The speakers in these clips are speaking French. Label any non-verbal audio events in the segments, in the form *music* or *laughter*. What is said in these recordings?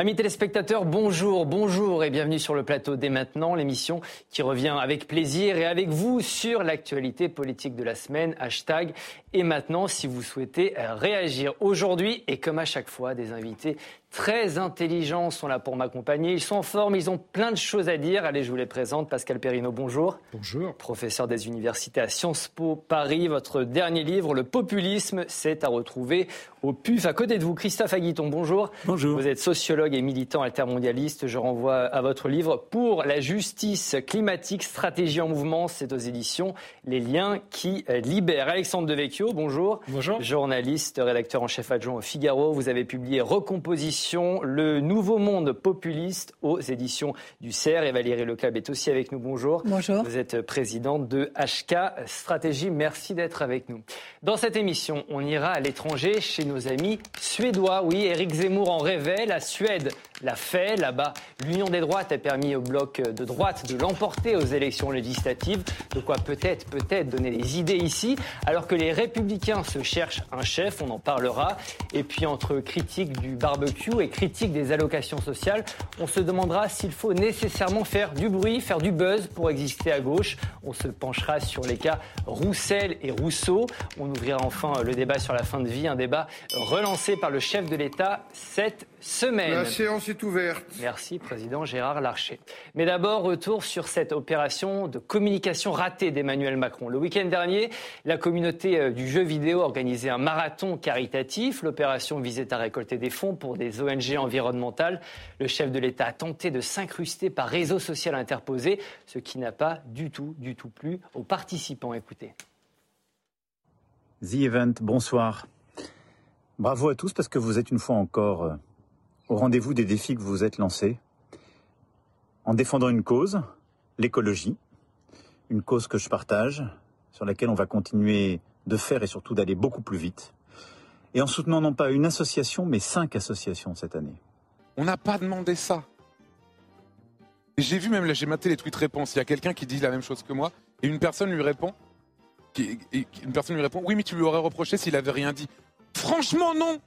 Amis téléspectateurs, bonjour, bonjour et bienvenue sur le plateau dès maintenant, l'émission qui revient avec plaisir et avec vous sur l'actualité politique de la semaine, hashtag et maintenant si vous souhaitez réagir. Aujourd'hui et comme à chaque fois, des invités très intelligents sont là pour m'accompagner. Ils sont en forme, ils ont plein de choses à dire. Allez, je vous les présente. Pascal Perrino, bonjour. Bonjour. Professeur des universités à Sciences Po Paris. Votre dernier livre, Le populisme, c'est à retrouver au PUF. À côté de vous, Christophe Aguiton, bonjour. Bonjour. Vous êtes sociologue et militant altermondialiste. Je renvoie à votre livre Pour la justice climatique, stratégie en mouvement. C'est aux éditions Les liens qui libèrent. Alexandre Devecchio, bonjour. Bonjour. Journaliste, rédacteur en chef adjoint au Figaro. Vous avez publié Recomposition le nouveau monde populiste aux éditions du CERF. Et Valérie Leclab est aussi avec nous. Bonjour. Bonjour. Vous êtes présidente de HK Stratégie. Merci d'être avec nous. Dans cette émission, on ira à l'étranger chez nos amis suédois. Oui, Eric Zemmour en rêvait. La Suède l'a fait. Là-bas, l'union des droites a permis au bloc de droite de l'emporter aux élections législatives. De quoi peut-être, peut-être donner des idées ici. Alors que les républicains se cherchent un chef, on en parlera. Et puis entre critique du barbecue et critique des allocations sociales, on se demandera s'il faut nécessairement faire du bruit, faire du buzz pour exister à gauche. On se penchera sur les cas Roussel et Rousseau. On ouvrira enfin le débat sur la fin de vie, un débat relancé par le chef de l'État cette semaine. La séance est ouverte. Merci, Président Gérard Larcher. Mais d'abord, retour sur cette opération de communication ratée d'Emmanuel Macron. Le week-end dernier, la communauté euh, du jeu vidéo organisait un marathon caritatif. L'opération visait à récolter des fonds pour des ONG environnementales. Le chef de l'État a tenté de s'incruster par réseau social interposé, ce qui n'a pas du tout, du tout plu aux participants. Écoutez. The Event, bonsoir. Bravo à tous parce que vous êtes une fois encore euh, au rendez-vous des défis que vous êtes lancés en défendant une cause, l'écologie, une cause que je partage, sur laquelle on va continuer de faire et surtout d'aller beaucoup plus vite, et en soutenant non pas une association, mais cinq associations cette année. On n'a pas demandé ça. J'ai vu même là, j'ai maté les tweets réponses. Il y a quelqu'un qui dit la même chose que moi, et une personne lui répond, une personne lui répond, oui, mais tu lui aurais reproché s'il avait rien dit. Franchement, non.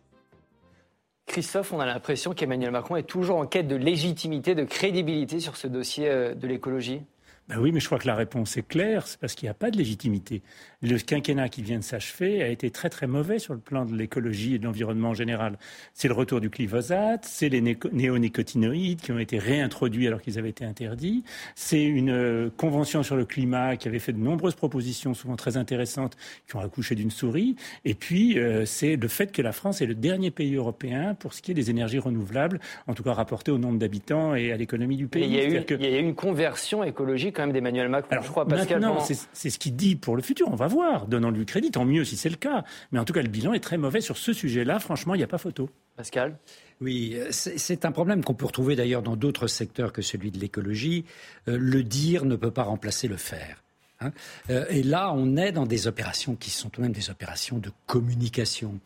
Christophe, on a l'impression qu'Emmanuel Macron est toujours en quête de légitimité, de crédibilité sur ce dossier euh, de l'écologie? Ben oui, mais je crois que la réponse est claire, c'est parce qu'il n'y a pas de légitimité. Le quinquennat qui vient de s'achever a été très très mauvais sur le plan de l'écologie et de l'environnement en général. C'est le retour du glyphosate, c'est les néonicotinoïdes qui ont été réintroduits alors qu'ils avaient été interdits, c'est une euh, convention sur le climat qui avait fait de nombreuses propositions souvent très intéressantes qui ont accouché d'une souris, et puis euh, c'est le fait que la France est le dernier pays européen pour ce qui est des énergies renouvelables, en tout cas rapporté au nombre d'habitants et à l'économie du pays. il y, a eu, il y a eu une conversion écologique quand même d'Emmanuel Macron, Alors, je crois, Pascal. Maintenant, c'est ce qu'il dit pour le futur. On va voir. Donnons-lui crédit, tant mieux si c'est le cas. Mais en tout cas, le bilan est très mauvais sur ce sujet-là. Franchement, il n'y a pas photo. Pascal oui, c'est un problème qu'on peut retrouver d'ailleurs dans d'autres secteurs que celui de l'écologie. Euh, le dire ne peut pas remplacer le faire. Hein. Euh, et là, on est dans des opérations qui sont tout de même des opérations de communication.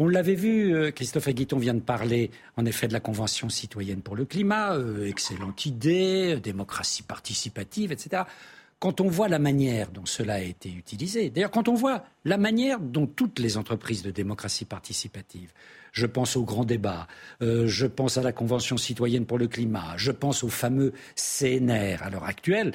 On l'avait vu, euh, Christophe Aguiton vient de parler en effet de la Convention citoyenne pour le climat, euh, excellente idée, démocratie participative, etc. Quand on voit la manière dont cela a été utilisé, d'ailleurs quand on voit la manière dont toutes les entreprises de démocratie participative, je pense au grand débat, euh, je pense à la Convention citoyenne pour le climat, je pense au fameux CNR à l'heure actuelle,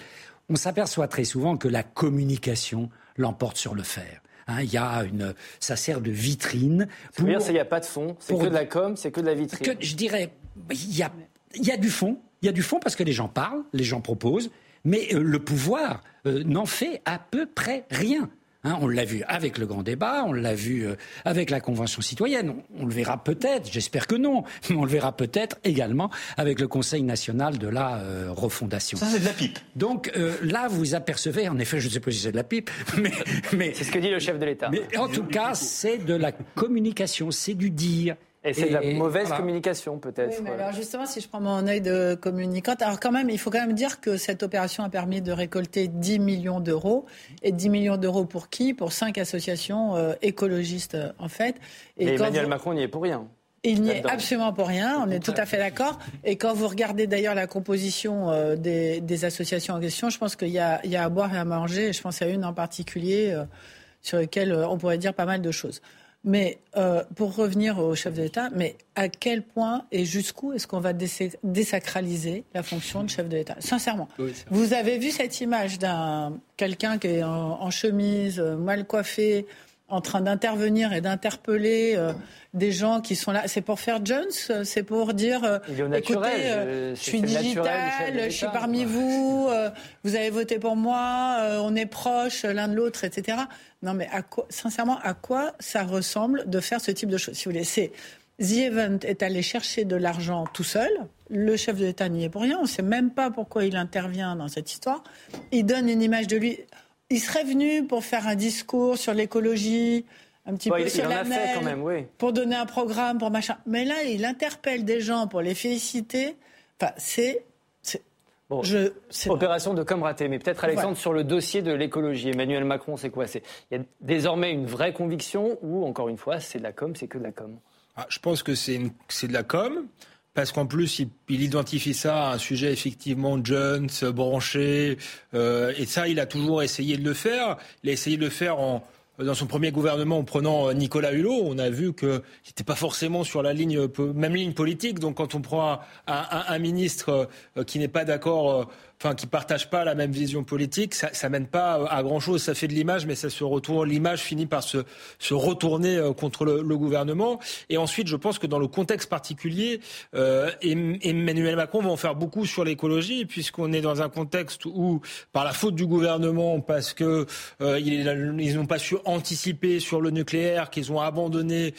on s'aperçoit très souvent que la communication l'emporte sur le faire. Hein, y a une, ça sert de vitrine. Pour dire, il n'y a pas de fond, c'est que de la com, c'est que de la vitrine. je dirais, il y a, il y a du fond, il y a du fond parce que les gens parlent, les gens proposent, mais euh, le pouvoir euh, n'en fait à peu près rien. Hein, on l'a vu avec le grand débat, on l'a vu euh, avec la Convention citoyenne, on, le verra peut-être, j'espère que non, *laughs* mais on le verra peut-être également avec le Conseil national de la euh, refondation. Ça, c'est de la pipe. Donc euh, là, vous apercevez, en effet, je ne sais pas si c'est de la pipe, *laughs* mais... mais c'est ce que dit le chef de l'État. Mais en tout cas, c'est de la communication, c'est du dire. Et c'est de la mauvaise communication, peut-être. Oui, mais alors justement, si je prends mon œil de communicante, alors quand même, il faut quand même dire que cette opération a permis de récolter 10 millions d'euros. Et 10 millions d'euros pour qui? Pour cinq associations euh, écologistes, en fait. Et, Emmanuel Macron n'y est pour rien. Il n'y est absolument pour rien, on est tout à fait d'accord. Et quand vous regardez d'ailleurs la composition euh, des, associations en question, je pense qu'il y, a à boire et à manger. Je pense à une en particulier euh, sur laquelle on pourrait dire pas mal de choses. Mais euh, pour revenir au chef de l'État, mais à quel point et jusqu'où est-ce qu'on va désacraliser la fonction de chef de l'État? Sincèrement, vous avez vu cette image d'un quelqu'un qui est en, chemise, euh, mal coiffé, en train d'intervenir et d'interpeller euh, des gens qui sont là. C'est pour faire Jones C'est pour dire écoutez, je suis digital, je suis parmi vous, vous avez voté pour moi, on est proches l'un de l'autre, etc. Non, mais à quoi, sincèrement, à quoi ça ressemble de faire ce type de choses Si vous voulez, c'est The Event est allé chercher de l'argent tout seul. Le chef de l'État n'y est pour rien. On ne sait même pas pourquoi il intervient dans cette histoire. Il donne une image de lui. Il serait venu pour faire un discours sur l'écologie, un petit peu sur la quand même, oui. pour donner un programme, pour machin. Mais là, il interpelle des gens pour les féliciter. Enfin, c'est opération de com raté. Mais peut-être, Alexandre, sur le dossier de l'écologie, Emmanuel Macron, c'est quoi? Il y a désormais une vraie conviction ou, encore une fois, c'est de la com, c'est que de la com? Ah, Je pense que c'est de la com. Parce qu'en plus, il, identifie ça à un sujet effectivement Jones, branché, euh, et ça, il a toujours essayé de le faire. Il a essayé de le faire en, dans son premier gouvernement en prenant euh, Nicolas Hulot, on a vu qu'il n'était pas forcément sur la ligne, même ligne politique. Donc quand on prend un ministre euh, qui n'est pas d'accord enfin, qui partagent pas la même vision politique, ça, ça mène pas à grand chose. Ça fait de l'image, mais ça se retourne. L'image finit par se, retourner euh, contre le, gouvernement. Et ensuite, je pense que dans le contexte particulier, euh, Emmanuel Macron va en faire beaucoup sur l'écologie, puisqu'on est dans un contexte où, par la faute du gouvernement, parce que euh, ils n'ont pas su anticiper sur le nucléaire, qu'ils ont abandonné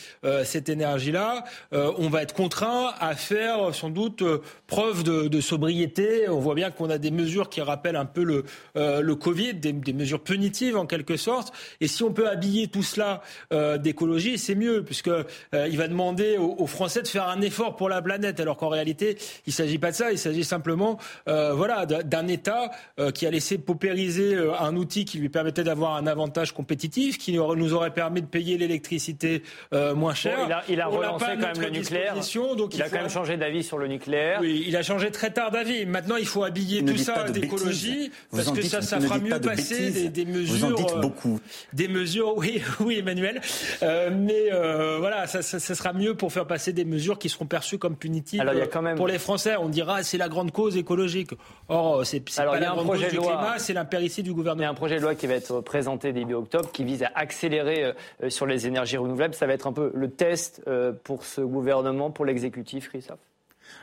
cette énergie-là, on va être contraint à faire sans doute preuve de, de sobriété. On voit bien qu'on a des mesures qui rappellent un peu le, euh, le Covid, des, des, mesures punitives en quelque sorte. Et si on peut habiller tout cela euh, d'écologie, c'est mieux, puisque euh, il va demander aux, Français de faire un effort pour la planète, alors qu'en réalité, il ne s'agit pas de ça. Il s'agit simplement, euh, voilà, d'un État euh, qui a laissé paupériser un outil qui lui permettait d'avoir un avantage compétitif, qui nous aurait permis de payer l'électricité moins cher. il a, il a relancé quand même le nucléaire. Donc il, il a quand même changé d'avis sur le nucléaire. Oui, il a changé très tard d'avis. Maintenant, il faut habiller tout ça d'écologie, parce que ça, ça fera mieux passer des, des, mesures. Vous en dites euh, beaucoup. Des mesures, oui, *laughs* oui, Emmanuel. Euh, mais euh, voilà, ça, ça, ça, sera mieux pour faire passer des mesures qui seront perçues comme punitives Alors, il y a quand même... pour les Français. On dira c'est la grande cause écologique. Or, c'est pas la grande cause du climat, c'est l'impéritie du gouvernement. Il y a un projet de loi qui va être présenté début octobre qui vise à accélérer sur les énergies renouvelables. Ça va être un peu le test pour ce gouvernement, pour l'exécutif, Christophe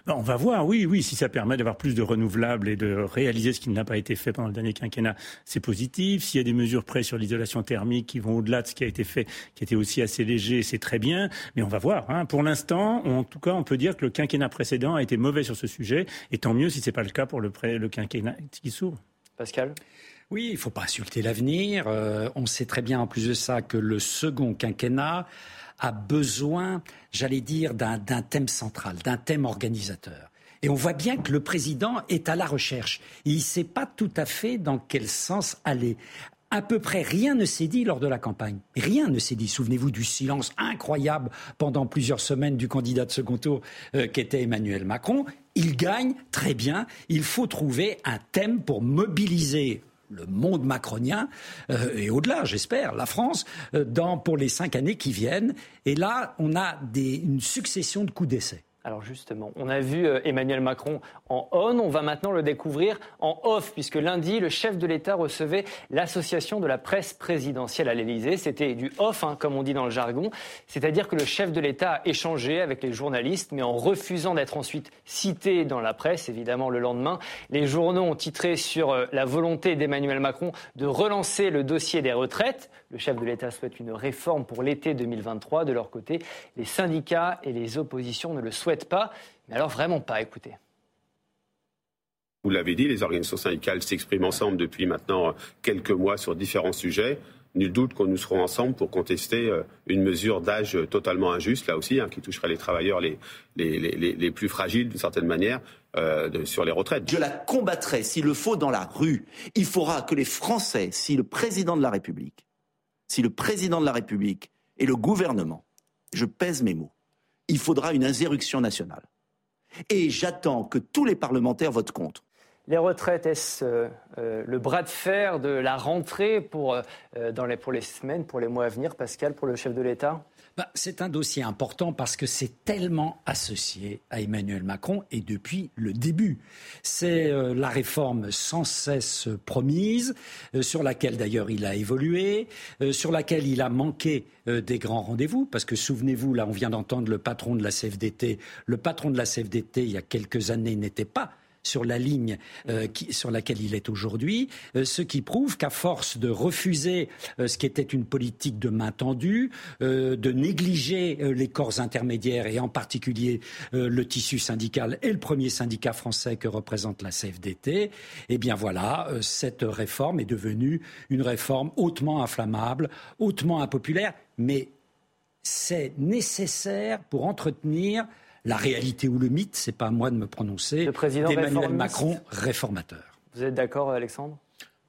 on va voir, oui, oui, si ça permet d'avoir plus de renouvelables et de réaliser ce qui n'a pas été fait pendant le dernier quinquennat, c'est positif. S'il y a des mesures prises sur l'isolation thermique qui vont au-delà de ce qui a été fait, qui était aussi assez léger, c'est très bien. Mais on va voir. Hein. Pour l'instant, en tout cas, on peut dire que le quinquennat précédent a été mauvais sur ce sujet, et tant mieux si ce n'est pas le cas pour le, le quinquennat qui s'ouvre. Pascal? Oui, il ne faut pas insulter l'avenir. Euh, on sait très bien en plus de ça que le second quinquennat a besoin, j'allais dire, d'un thème central, d'un thème organisateur. Et on voit bien que le président est à la recherche. il ne sait pas tout à fait dans quel sens aller. À peu près rien ne s'est dit lors de la campagne. Rien ne s'est dit. Souvenez-vous du silence incroyable pendant plusieurs semaines du candidat de second tour euh, qu'était Emmanuel Macron. Il gagne très bien. Il faut trouver un thème pour mobiliser le monde macronien euh, et au-delà, j'espère, la France, euh, dans, pour les cinq années qui viennent. Et là, on a une succession de coups d'essai. Alors justement, on a vu euh, Emmanuel Macron en on, on va maintenant le découvrir en off, puisque lundi, le chef de l'État recevait l'association de la presse présidentielle à l'Élysée. C'était du off, hein, comme on dit dans le jargon, c'est-à-dire que le chef de l'État a échangé avec les journalistes, mais en refusant d'être ensuite cité dans la presse, évidemment le lendemain. Les journaux ont titré sur euh, la volonté d'Emmanuel Macron de relancer le dossier des retraites. Le chef de l'État souhaite une réforme pour l'été 2023. De leur côté, les syndicats et les oppositions ne le souhaitent pas. Mais alors vraiment pas, écoutez. Vous l'avez dit, les organisations syndicales s'expriment ensemble depuis maintenant quelques mois sur différents sujets. Nul doute que nous serons ensemble pour contester euh, une mesure d'âge totalement injuste, là aussi, hein, qui toucherait les travailleurs les, les, les, les plus fragiles d'une certaine manière. Euh, sur les retraites. Je la combattrai s'il le faut dans la rue. Il faudra que les Français, si le président de la République si le président de la République et le gouvernement, je pèse mes mots, il faudra une insurrection nationale. Et j'attends que tous les parlementaires votent contre. Les retraites, est-ce euh, le bras de fer de la rentrée pour, euh, dans les, pour les semaines, pour les mois à venir, Pascal, pour le chef de l'État? Bah, c'est un dossier important parce que c'est tellement associé à Emmanuel Macron et depuis le début. C'est euh, la réforme sans cesse promise, euh, sur laquelle d'ailleurs il a évolué, euh, sur laquelle il a manqué des grands rendez-vous, parce que souvenez-vous, là on vient d'entendre le patron de la CFDT, le patron de la CFDT il y a quelques années n'était pas sur la ligne euh, sur laquelle il est aujourd'hui, euh, ce qui prouve qu'à force de refuser euh, ce qui était une politique de main tendue, de négliger les corps intermédiaires et en particulier le tissu syndical et le premier syndicat français que représente la CFDT, eh bien voilà, cette réforme est devenue une réforme hautement inflammable, hautement impopulaire, mais c'est nécessaire pour entretenir la réalité ou le mythe, c'est pas à moi de me prononcer, d'Emmanuel Macron réformateur. Vous êtes d'accord, Alexandre?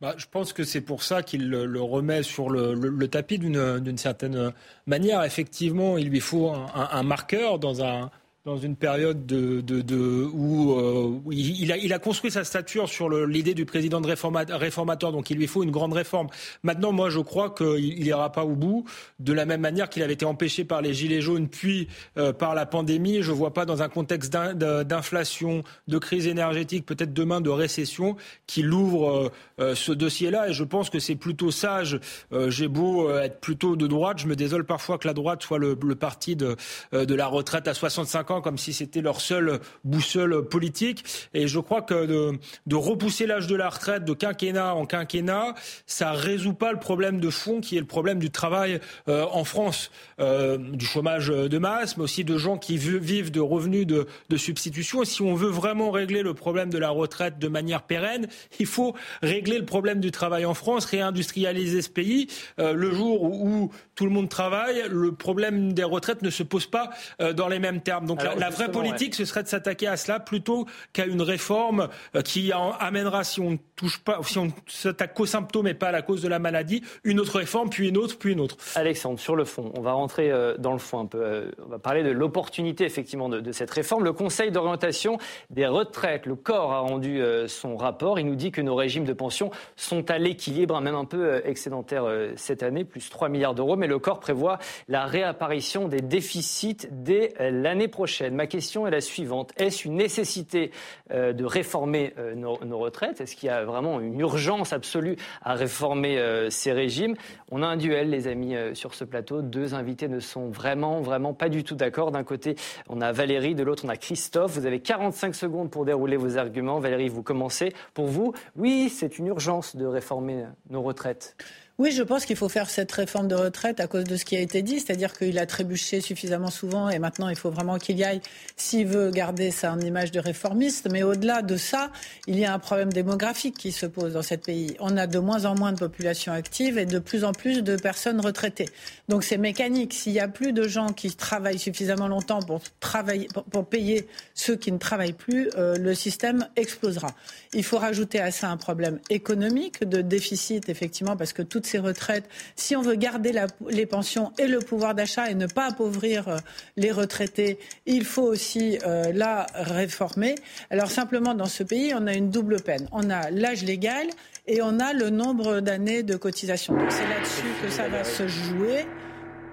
Bah, je pense que c'est pour ça qu'il le, remet sur le, tapis d'une certaine manière. Effectivement, il lui faut un marqueur dans un, dans une période de, de, de où, euh, il, a, il, a, construit sa stature sur l'idée du président de réformateur, donc il lui faut une grande réforme. Maintenant, moi, je crois qu'il n'ira pas au bout, de la même manière qu'il avait été empêché par les Gilets jaunes, puis euh, par la pandémie. Je ne vois pas dans un contexte d'inflation, de crise énergétique, peut-être demain de récession, qu'il ouvre euh, ce dossier-là. Et je pense que c'est plutôt sage. J'ai beau être plutôt de droite, je me désole parfois que la droite soit le, le parti de, de la retraite à 65 ans comme si c'était leur seule boussole politique. Et je crois que de, repousser l'âge de la retraite de quinquennat en quinquennat, ça résout pas le problème de fond qui est le problème du travail euh, en France, euh, du chômage de masse, mais aussi de gens qui vivent de revenus de, substitution. Et si on veut vraiment régler le problème de la retraite de manière pérenne, il faut régler le problème du travail en France, réindustrialiser ce pays. Euh, le jour où, tout le monde travaille, le problème des retraites ne se pose pas dans les mêmes termes. Donc la, vraie politique, ce serait de s'attaquer à cela plutôt qu'à une réforme euh, qui amènera, si on touche pas, si on s'attaque qu'aux symptômes et pas à la cause de la maladie, une autre réforme, puis une autre, puis une autre. Alexandre, sur le fond, on va rentrer euh, dans le fond un peu. Euh, on va parler de l'opportunité effectivement de, cette réforme. Le Conseil d'orientation des retraites, le corps a rendu son rapport. Il nous dit que nos régimes de pension sont à l'équilibre, hein, même un peu excédentaire cette année, plus 3 milliards d'euros. Mais le corps prévoit la réapparition des déficits dès l'année prochaine. Ma question est la suivante. Est-ce une nécessité euh, de réformer euh, nos, retraites? Est-ce qu'il y a vraiment une urgence absolue à réformer euh, ces régimes? On a un duel, les amis, sur ce plateau. Deux invités ne sont vraiment, vraiment pas du tout d'accord. D'un côté, on a Valérie, de l'autre, on a Christophe. Vous avez 45 secondes pour dérouler vos arguments. Valérie, vous commencez. Pour vous, oui, c'est une urgence de réformer nos retraites. Oui, je pense qu'il faut faire cette réforme de retraite à cause de ce qui a été dit, c'est-à-dire qu'il a trébuché suffisamment souvent et maintenant il faut vraiment qu'il y aille s'il veut garder sa image de réformiste. Mais au-delà de ça, il y a un problème démographique qui se pose dans ce pays. On a de moins en moins de population active et de plus en plus de personnes retraitées. Donc c'est mécanique. S'il y a plus de gens qui travaillent suffisamment longtemps pour travailler, pour, payer ceux qui ne travaillent plus, euh, le système explosera. Il faut rajouter à ça un problème économique de déficit, effectivement, parce que toutes ces retraites, si on veut garder les pensions et le pouvoir d'achat et ne pas appauvrir euh, les retraités, il faut aussi euh, la réformer. Alors simplement, dans ce pays, on a une double peine. On a l'âge légal et on a le nombre d'années de cotisation. Donc c'est là-dessus que ça va se jouer.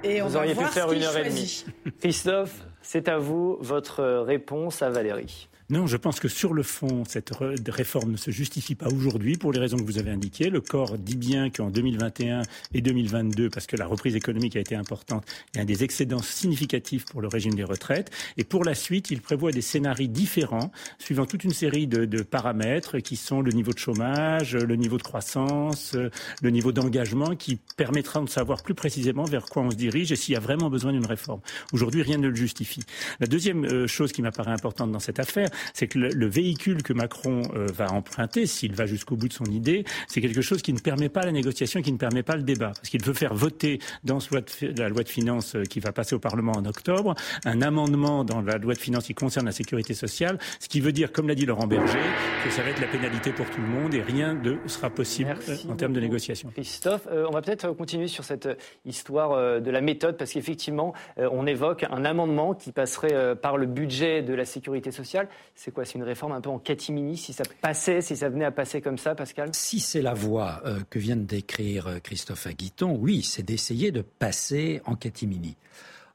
Et on vous va auriez pu faire une heure et demie. Christophe, c'est à vous votre réponse à Valérie. Non, je pense que sur le fond, cette réforme ne se justifie pas aujourd'hui pour les raisons que vous avez indiquées. Le corps dit bien qu'en 2021 et 2022, parce que la reprise économique a été importante, il y a des excédents significatifs pour le régime des retraites. Et pour la suite, il prévoit des scénarios différents, suivant toute une série de, paramètres qui sont le niveau de chômage, le niveau de croissance, le niveau d'engagement, qui permettra de savoir plus précisément vers quoi on se dirige et s'il y a vraiment besoin d'une réforme. Aujourd'hui, rien ne le justifie. La deuxième euh, chose qui m'apparaît importante dans cette affaire, c'est que le, véhicule que Macron euh, va emprunter, s'il va jusqu'au bout de son idée, c'est quelque chose qui ne permet pas la négociation, qui ne permet pas le débat. Parce qu'il veut faire voter dans la loi de finances euh, qui va passer au Parlement en octobre un amendement dans la loi de finances qui concerne la sécurité sociale, ce qui veut dire, comme l'a dit Laurent Berger, que ça va être la pénalité pour tout le monde et rien ne sera possible euh, en termes de négociation. Christophe, on va peut-être continuer sur cette histoire de la méthode, parce qu'effectivement, on évoque un amendement qui passerait par le budget de la sécurité sociale. C'est quoi C'est une réforme un peu en catimini si ça passait, si ça venait à passer comme ça, Pascal? Si c'est la voie euh, que vient de décrire euh, Christophe Aguiton, oui, c'est d'essayer de passer en catimini.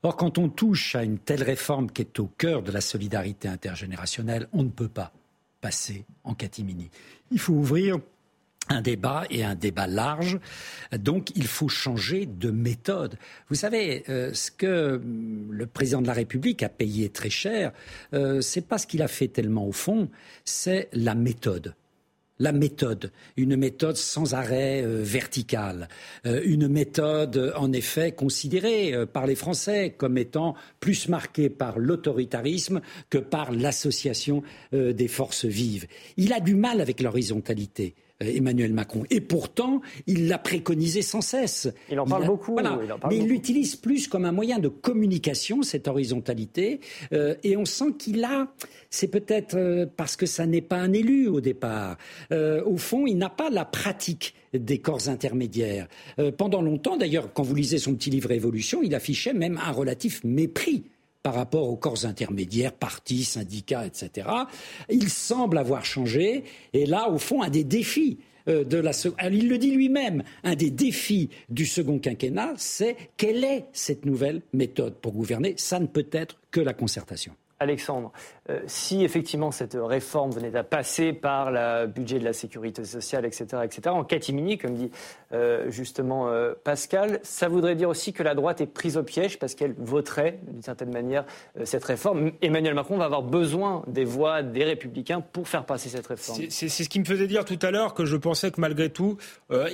Or, quand on touche à une telle réforme qui est au cœur de la solidarité intergénérationnelle, on ne peut pas passer en catimini. Il faut ouvrir un débat et un débat large. Donc il faut changer de méthode. Vous savez, euh, ce que le président de la République a payé très cher, euh, c'est pas ce qu'il a fait tellement au fond, c'est la méthode la méthode, une méthode sans arrêt euh, verticale, euh, une méthode en effet considérée par les Français comme étant plus marquée par l'autoritarisme que par l'association des forces vives. Il a du mal avec l'horizontalité. Emmanuel Macron. Et pourtant, il l'a préconisé sans cesse. Il en parle beaucoup. mais il l'utilise plus comme un moyen de communication, cette horizontalité. et on sent qu'il a c'est peut-être euh, parce que ça n'est pas un élu au départ. Euh, au fond, il n'a pas la pratique des corps intermédiaires. Euh, pendant longtemps, d'ailleurs, quand vous lisez son petit livre Évolution, il affichait même un relatif mépris par rapport aux corps intermédiaires, partis, syndicats, etc. Il semble avoir changé, et là, au fond, un des défis de la il le dit lui-même, un des défis du second quinquennat, c'est quelle est cette nouvelle méthode pour gouverner? Ça ne peut être que la concertation. Alexandre, euh, si effectivement cette réforme venait à passer par le budget de la sécurité sociale, etc., etc., en catimini, comme dit euh, justement euh, Pascal, ça voudrait dire aussi que la droite est prise au piège parce qu'elle voterait d'une certaine manière cette réforme. Emmanuel Macron va avoir besoin des voix des républicains pour faire passer cette réforme. C'est ce qui me faisait dire tout à l'heure que je pensais que malgré tout,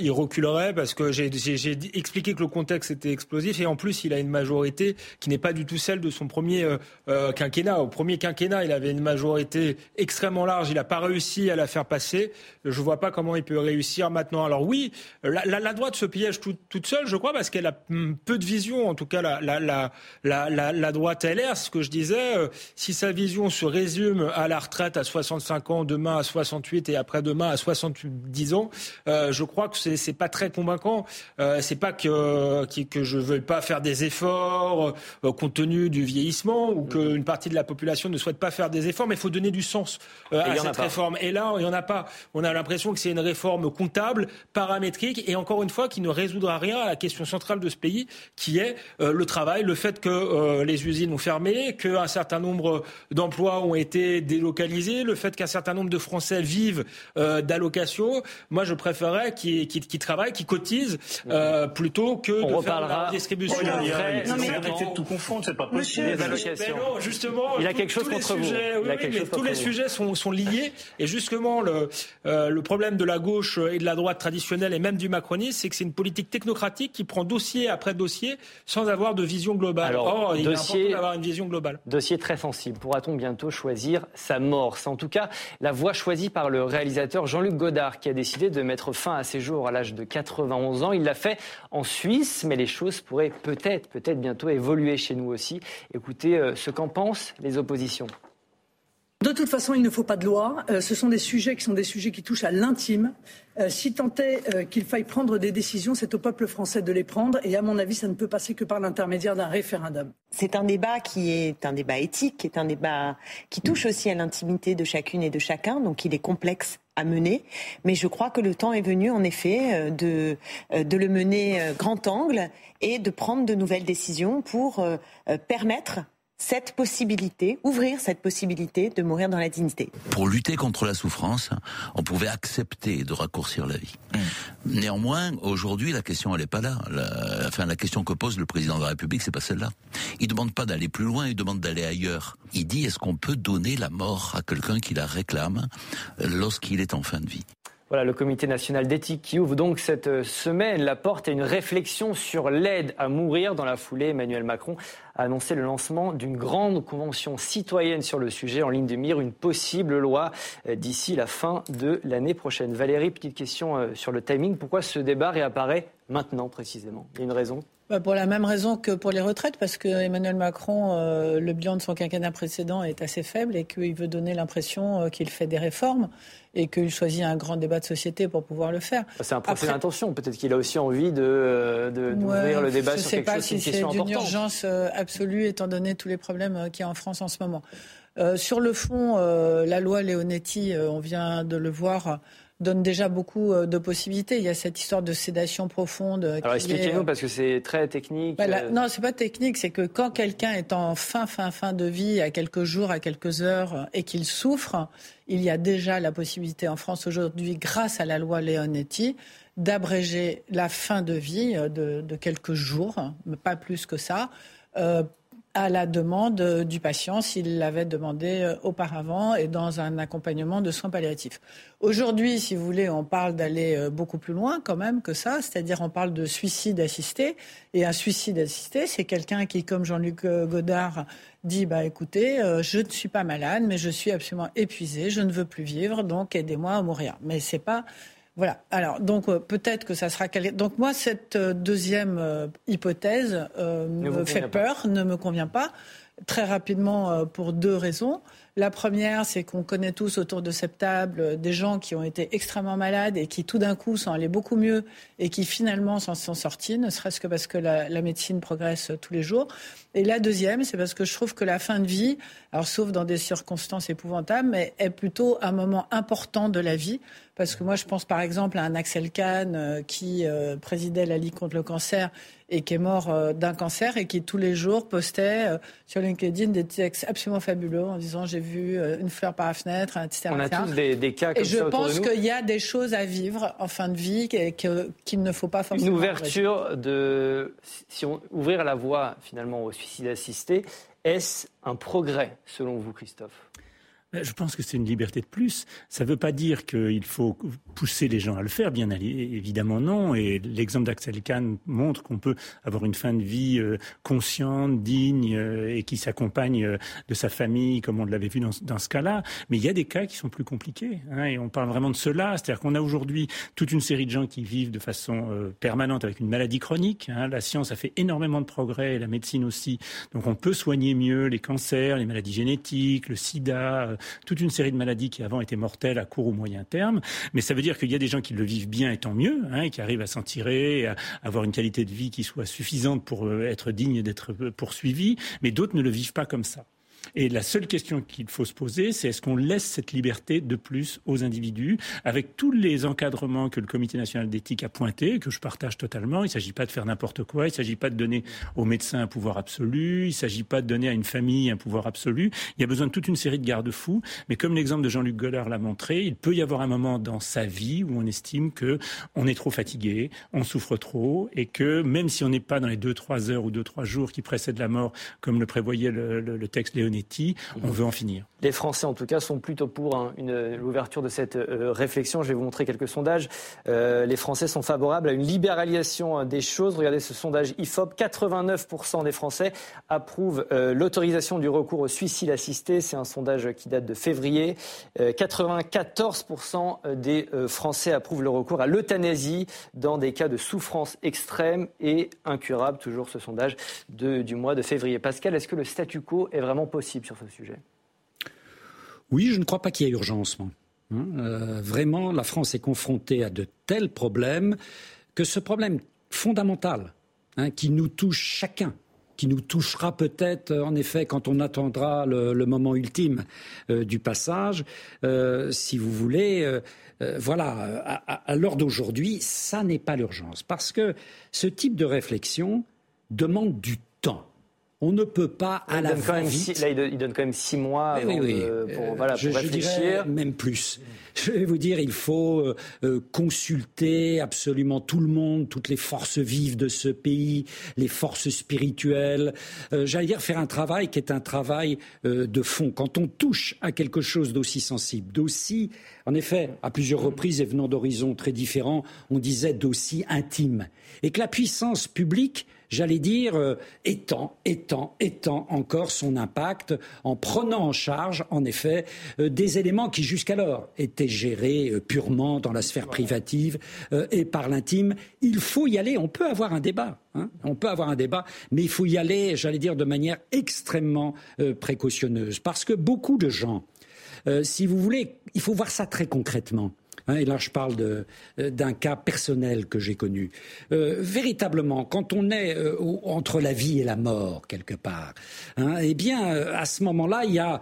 il reculerait parce que j'ai expliqué que le contexte était explosif et en plus il a une majorité qui n'est pas du tout celle de son premier quinquennat au premier quinquennat, il avait une majorité extrêmement large. Il n'a pas réussi à la faire passer. Je ne vois pas comment il peut réussir maintenant. Alors oui, la, droite se piège toute seule, je crois, parce qu'elle a peu de vision. En tout cas, la, la, droite LR, ce que je disais, euh, si sa vision se résume à la retraite à 65 ans, demain à 68 et après-demain à 70 ans, euh, je crois que c'est pas très convaincant. Euh, c'est pas que, que je ne veuille pas faire des efforts compte tenu du vieillissement ou qu'une partie de la population ne souhaite pas faire des efforts, mais il faut donner du sens euh, à cette réforme. Et là, il n'y en a pas. On a l'impression que c'est une réforme comptable, paramétrique, et encore une fois, qui ne résoudra rien à la question centrale de ce pays, qui est euh, le travail, le fait que euh, les usines ont fermé, qu'un certain nombre d'emplois ont été délocalisés, le fait qu'un certain nombre de Français vivent d'allocations. Moi, je préférerais qu'ils travaillent, qu'ils cotisent, plutôt que de faire la distribution. C'est de tout confondre, c'est pas possible. non, justement, il a quelque chose contre vous. Tous les sujets sont, sont, liés. Et justement, le, euh, le problème de la gauche et de la droite traditionnelle et même du macronisme, c'est que c'est une politique technocratique qui prend dossier après dossier sans avoir de vision globale. Alors, Or, il dossier, est important d'avoir une vision globale. Dossier très sensible. Pourra-t-on bientôt choisir sa mort C'est en tout cas la voie choisie par le réalisateur Jean-Luc Godard qui a décidé de mettre fin à ses jours à l'âge de 91 ans. Il l'a fait en Suisse, mais les choses pourraient peut-être, peut-être bientôt évoluer chez nous aussi. Écoutez euh, ce qu'en pensent les oppositions. De toute façon, il ne faut pas de loi. Euh, ce sont des sujets qui sont des sujets qui touchent à l'intime. Euh, si tant est euh, qu'il faille prendre des décisions, c'est au peuple français de les prendre. Et à mon avis, ça ne peut passer que par l'intermédiaire d'un référendum. C'est un débat qui est un débat éthique, qui est un débat qui touche aussi à l'intimité de chacune et de chacun. Donc il est complexe à mener. Mais je crois que le temps est venu, en effet, de, de le mener grand angle et de prendre de nouvelles décisions pour permettre cette possibilité, ouvrir cette possibilité de mourir dans la dignité. Pour lutter contre la souffrance, on pouvait accepter de raccourcir la vie. Néanmoins, aujourd'hui, la question elle est pas là. La, enfin, la question que pose le président de la République, c'est pas celle-là. Il demande pas d'aller plus loin, il demande d'aller ailleurs. Il dit est-ce qu'on peut donner la mort à quelqu'un qui la réclame lorsqu'il est en fin de vie? Voilà, le comité national d'éthique qui ouvre donc cette euh, semaine la porte à une réflexion sur l'aide à mourir. Dans la foulée, Emmanuel Macron a annoncé le lancement d'une grande convention citoyenne sur le sujet, en ligne de mire une possible loi euh, d'ici la fin de l'année prochaine. Valérie, petite question euh, sur le timing. Pourquoi ce débat réapparaît maintenant précisément? Il y a une raison? Bah, pour la même raison que pour les retraites, parce que Emmanuel Macron, euh, le bilan de son quinquennat précédent est assez faible et qu'il veut donner l'impression qu'il fait des réformes et qu'il choisit un grand débat de société pour pouvoir le faire. C'est un procès d'intention. Peut-être qu'il a aussi envie de, d'ouvrir le débat sur quelque chose, si c'est une urgence absolue étant donné tous les problèmes qu'il y a en France en ce moment. sur le fond, la loi Leonetti, on vient de le voir, donne déjà beaucoup euh, de possibilités. Il y a cette histoire de sédation profonde. euh, Alors expliquez-nous parce que c'est très technique. Bah, la- euh, non, c'est pas technique. C'est que quand quelqu'un est en fin, fin, fin de vie, à quelques jours, à quelques heures, euh, et qu'il souffre, il y a déjà la possibilité en France aujourd'hui, grâce à la loi Leonetti, d'abréger la fin de vie euh, de, de quelques jours, hein, mais pas plus que ça. Euh, à la demande euh, du patient s'il l'avait demandé euh, auparavant et dans un accompagnement de soins palliatifs. Aujourd'hui, si vous voulez, on parle d'aller beaucoup plus loin quand même que ça, c'est-à-dire on parle de suicide assisté. Et un suicide assisté, c'est quelqu'un qui, comme Jean-Luc Godard, dit bah écoutez, je ne suis pas malade, mais je suis absolument épuisé, je ne veux plus vivre, donc aidez-moi à mourir. Mais c'est pas voilà. Alors, donc euh, peut-être que ça sera. quel- Donc moi, cette euh, deuxième euh, hypothèse me fait pas. peur, ne me convient pas. Très rapidement, pour deux raisons. La première, c'est qu'on connaît tous autour de cette table des gens qui ont été extrêmement malades et qui tout d'un coup sont allés beaucoup mieux et qui finalement s'en sont sortis, ne serait-ce que parce que la, la médecine progresse tous les jours. Et la deuxième, c'est parce que je trouve que la fin de vie, alors sauf dans des circonstances épouvantables, mais est plutôt un moment important de la vie. Parce que moi, je pense par exemple à un Axel Kahn euh, qui euh, présidait la Ligue contre le cancer et qui est mort euh, d'un cancer et qui tous les jours postait euh, sur LinkedIn des textes absolument fabuleux en disant j'ai vu une fleur par la fenêtre, etc. on a etc. tous des, des cas comme Et je autour pense qu'il y a des choses à vivre en fin de vie et qu'il ne faut pas forcément. Une ouverture de. Si on ouvrir la voie finalement au suicide est-ce un progrès selon vous, Christophe? Je pense que c'est une liberté de plus. Ça ne veut pas dire qu'il faut pousser les gens à le faire, bien évidemment non. Et l'exemple d'Axel Kahn montre qu'on peut avoir une fin de vie euh, consciente, digne euh, et qui s'accompagne euh, de sa famille, comme on l'avait vu dans, ce- cas-là. Mais il y a des cas qui sont plus compliqués. hein, et on parle vraiment de cela. C'est-à-dire qu'on a aujourd'hui toute une série de gens qui vivent de façon euh, permanente avec une maladie chronique. hein. La science a fait énormément de progrès, la médecine aussi. Donc on peut soigner mieux les cancers, les maladies génétiques, le sida, euh, toute une série de maladies qui avant étaient mortelles à court ou moyen terme. Mais ça veut dire qu'il y a des gens qui le vivent bien et tant mieux, hein, qui arrivent à s'en tirer, à avoir une qualité de vie qui soit suffisante pour euh, être digne d'être euh, poursuivi. Mais d'autres ne le vivent pas comme ça. Et la seule question qu'il faut se poser, c'est est-ce qu'on laisse cette liberté de plus aux individus, avec tous les encadrements que le Comité national d'éthique a pointés, que je partage totalement. Il ne s'agit pas de faire n'importe quoi, il ne s'agit pas de donner au médecin un pouvoir absolu, il ne s'agit pas de donner à une famille un pouvoir absolu. Il y a besoin de toute une série de garde-fous. Mais comme l'exemple de Jean-Luc Gollard l'a montré, il peut y avoir un moment dans sa vie où on estime que on est trop fatigué, on souffre trop, et que même si on n'est pas dans les deux trois heures ou deux trois jours qui précèdent la mort, comme le prévoyait le, texte Leonetti, on veut en finir. Les Français, en tout cas, sont plutôt pour hein, l'ouverture de cette euh, réflexion. Je vais vous montrer quelques sondages. Euh, les Français sont favorables à une libéralisation euh, des choses. Regardez ce sondage IFOP. 89% des Français approuvent euh, l'autorisation du recours au suicide assisté. C'est un sondage qui date de février. Euh, 94% des Français approuvent le recours à l'euthanasie dans des cas de souffrance extrême et incurable. Toujours ce sondage de- du mois de février. Pascal, est-ce que le statu quo est vraiment possible? Sur ce sujet? Oui, je ne crois pas qu'il y ait urgence. Hein, euh, vraiment, la France est confrontée à de tels problèmes que ce problème fondamental hein, qui nous touche chacun, qui nous touchera peut-être euh, en effet quand on attendra le, moment ultime euh, du passage, si vous voulez. voilà, à l'heure d'aujourd'hui, ça n'est pas l'urgence. Parce que ce type de réflexion demande du temps. On ne peut pas à Il la six- là, il donne, quand même six mois Oui, avant oui, oui. de- pour, Euh, voilà, je, pour je dirais réfléchir. même plus. Je vais vous dire, il faut euh, euh, consulter absolument tout le monde, toutes les forces vives de ce pays, les forces spirituelles. Euh, J'allais dire faire un travail qui est un travail euh, de fond. Quand on touche à quelque chose d'aussi sensible, d'aussi, en effet, à plusieurs reprises et venant d'horizons très différents, on disait d'aussi intime, et que la puissance publique j'allais dire, euh, étend, étend, étend encore son impact en prenant en charge, en effet, euh, des éléments qui jusqu'alors étaient gérés euh, purement dans la sphère privative euh, et par l'intime. Il faut y aller. On peut avoir un débat. hein. on peut avoir un débat, mais il faut y aller, j'allais dire, de manière extrêmement précautionneuse. Parce que beaucoup de gens, si vous voulez, il faut voir ça très concrètement. Hein, et là, je parle euh, d'un cas personnel que j'ai connu. Euh, véritablement, quand on est euh, entre la vie et la mort, quelque part, hein, eh bien, à ce moment-là, il y a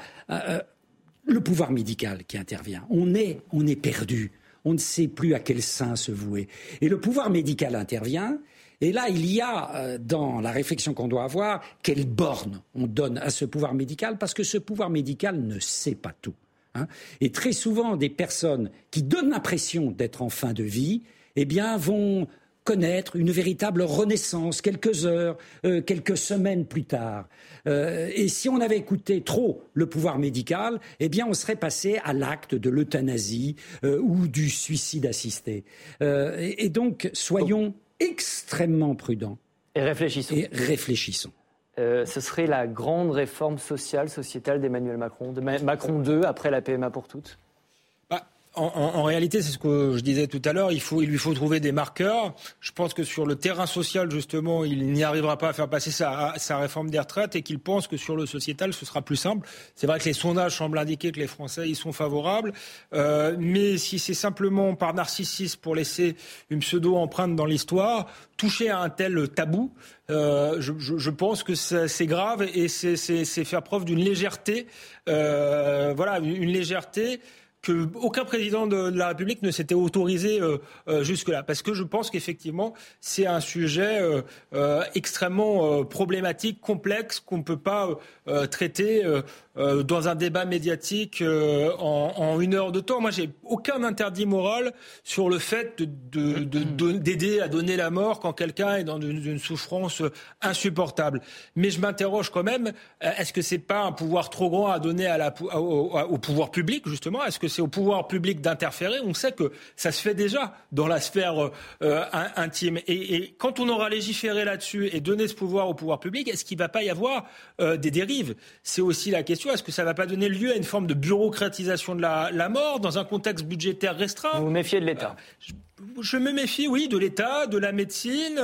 le pouvoir médical qui intervient. On est, on est perdu. on ne sait plus à quel sein se vouer. Et le pouvoir médical intervient. Et là, il y a dans la réflexion qu'on doit avoir, quelle borne on donne à ce pouvoir médical, parce que ce pouvoir médical ne sait pas tout. Hein. Et très souvent, des personnes qui donnent l'impression d'être en fin de vie, eh bien, vont connaître une véritable renaissance quelques heures, euh, quelques semaines plus tard. Euh, et si on avait écouté trop le pouvoir médical, eh bien, on serait passé à l'acte de l'euthanasie euh, ou du suicide assisté. Et, et, donc, soyons extrêmement prudents. Et réfléchissons. Et réfléchissons. Ce serait la grande réforme sociale, sociétale d'Emmanuel Macron, de Macron 2 après la PMA pour toutes? En, réalité, c'est ce que je disais tout à l'heure, il, faut, il lui faut trouver des marqueurs. Je pense que sur le terrain social, justement, il n'y arrivera pas à faire passer sa, sa réforme des retraites et qu'il pense que sur le sociétal, ce sera plus simple. C'est vrai que les sondages semblent indiquer que les Français y sont favorables, euh, mais si c'est simplement par narcissisme pour laisser une pseudo-empreinte dans l'histoire, toucher à un tel tabou, euh, je, je, je, pense que c'est grave et c'est faire preuve d'une légèreté, euh, voilà, une légèreté que aucun président de la République ne s'était autorisé euh, euh, jusque-là, parce que je pense qu'effectivement c'est un sujet euh, extrêmement problématique, complexe, qu'on ne peut pas traiter dans un débat médiatique en, une heure de temps. Moi, j'ai aucun interdit moral sur le fait d'aider de, à donner la mort quand quelqu'un est dans une, souffrance insupportable. Mais je m'interroge quand même est-ce que c'est pas un pouvoir trop grand à donner à la, au, au pouvoir public justement? Est-ce que c'est au pouvoir public d'interférer. On sait que ça se fait déjà dans la sphère euh, euh, intime. Et, quand on aura légiféré là-dessus et donné ce pouvoir au pouvoir public, est-ce qu'il ne va pas y avoir euh, des dérives? C'est aussi la question. Est-ce que ça ne va pas donner lieu à une forme de bureaucratisation de la, la mort dans un contexte budgétaire restreint? Vous vous méfiez de l'État? Je me méfie, oui, de l'État, de la médecine.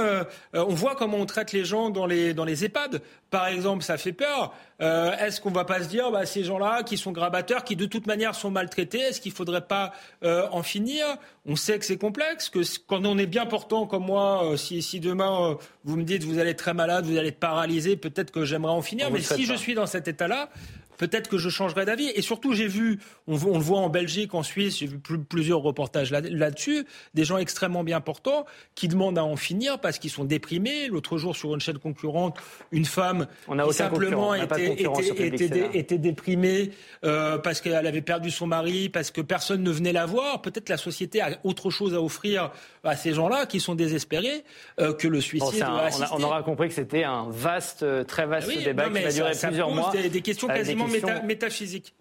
on voit comment on traite les gens dans les, dans les EHPAD. Par exemple, ça fait peur. Euh, est-ce qu'on va pas se dire, bah, ces gens-là qui sont grabateurs, qui de toute manière sont maltraités, est-ce qu'il faudrait pas euh, en finir? On sait que c'est complexe, que quand on est bien portant comme moi, euh, si, si, demain vous me dites vous allez être très malade, vous allez être paralysé, peut-être que j'aimerais en finir. Mais si je suis dans cet état-là, peut-être que je changerai d'avis. Et surtout, j'ai vu, on, le voit en Belgique, en Suisse, j'ai vu plusieurs reportages là-dessus, des gens extrêmement bien portants qui demandent à en finir parce qu'ils sont déprimés. L'autre jour, sur une chaîne concurrente, une femme on a qui simplement était, était, était, déprimée euh, parce qu'elle avait perdu son mari, parce que personne ne venait la voir. Peut-être la société a autre chose à offrir à ces gens-là qui sont désespérés euh, que le suicide. on, aura compris que c'était un vaste, très vaste ah débat qui va durer plusieurs mois. Des, des questions quasiment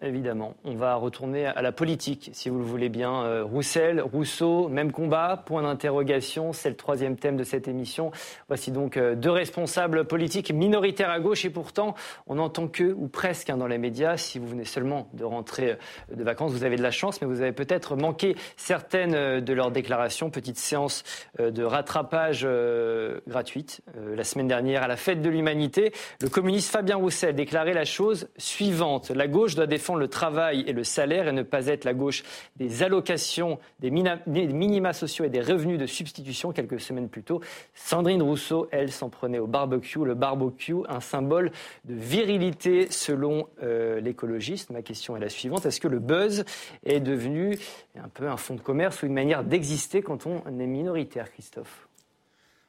Évidemment. On va retourner à la politique, si vous le voulez bien. Euh, Roussel, Rousseau, même combat, point d'interrogation. C'est le troisième thème de cette émission. Voici donc euh, deux responsables politiques minoritaires à gauche et pourtant, on n'entend que, ou presque, hein, dans les médias. Si vous venez seulement de rentrer euh, de vacances, vous avez de la chance, mais vous avez peut-être manqué certaines de leurs déclarations. Petite séance de rattrapage gratuite. La semaine dernière, à la fête de l'humanité, le communiste Fabien Roussel déclarait la chose suivante la gauche doit défendre le travail et le salaire et ne pas être la gauche des allocations, des, minima sociaux et des revenus de substitution. Quelques semaines plus tôt, Sandrine Rousseau, elle, s'en prenait au barbecue. Le barbecue, un symbole de virilité selon euh, l'écologiste. Ma question est la suivante. Est-ce que le buzz est devenu un peu un fonds de commerce ou une manière d'exister quand on est minoritaire, Christophe?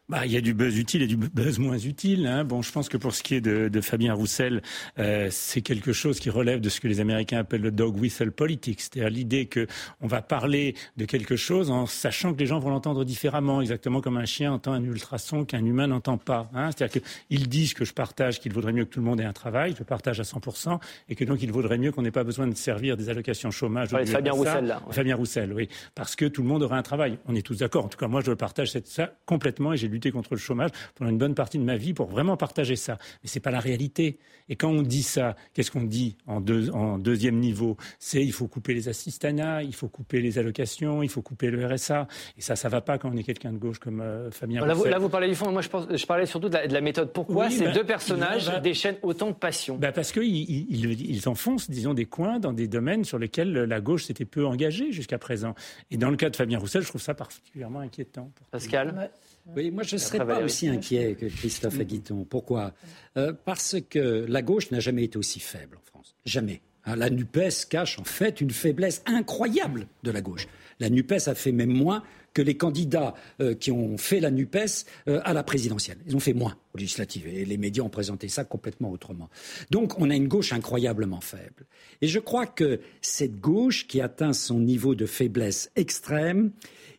Bah, il y a du buzz utile et du buzz moins utile. Hein. Bon, je pense que pour ce qui est de, de Fabien Roussel, euh, c'est quelque chose qui relève de ce que les Américains appellent le dog whistle politics, c'est-à-dire l'idée que on va parler de quelque chose en sachant que les gens vont l'entendre différemment, exactement comme un chien entend un ultrason qu'un humain n'entend pas. Hein. C'est-à-dire qu'ils disent que je partage qu'il vaudrait mieux que tout le monde ait un travail, je partage à 100%, et que donc il vaudrait mieux qu'on n'ait pas besoin de servir des allocations chômage. Ouais, Fabien Roussel, là. Fabien Roussel, oui, parce que tout le monde aurait un travail. On est tous d'accord. En tout cas, moi, je partage ça complètement et j'ai lutter contre le chômage pendant une bonne partie de ma vie pour vraiment partager ça. Mais c'est pas la réalité. Et quand on dit ça, qu'est-ce qu'on dit en, en deuxième niveau? C'est il faut couper les assistanats, il faut couper les allocations, il faut couper le RSA. Et ça, ça va pas quand on est quelqu'un de gauche comme euh, Fabien. Là vous, là vous, parlez du fond. Moi, je, pense, je parlais surtout de la, méthode. Pourquoi ces ben, deux personnages déchaînent autant de passion? Ben Parce qu'ils ils, ils enfoncent, disons, des coins dans des domaines sur lesquels la gauche s'était peu engagée jusqu'à présent. Et dans le cas de Fabien Roussel, je trouve ça particulièrement inquiétant. Pascal? Oui, moi je ne serais pas aussi inquiet que Christophe Aguiton. Pourquoi? Euh, Parce que la gauche n'a jamais été aussi faible en France. Jamais. Hein, la NUPES cache en fait une faiblesse incroyable de la gauche. La NUPES a fait même moins que les candidats euh, qui ont fait la NUPES euh, à la présidentielle. Ils ont fait moins aux législatives et les médias ont présenté ça complètement autrement. Donc on a une gauche incroyablement faible. Et je crois que cette gauche qui atteint son niveau de faiblesse extrême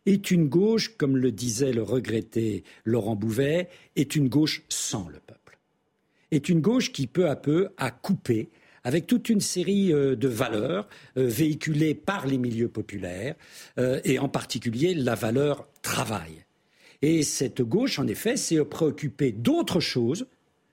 est une gauche, comme le disait le regretté Laurent Bouvet, est une gauche sans le peuple. Est une gauche qui peu à peu a coupé avec toute une série euh, de valeurs euh, véhiculées par les milieux populaires, euh, et en particulier la valeur travail. Et cette gauche, en effet, s'est préoccupée d'autres choses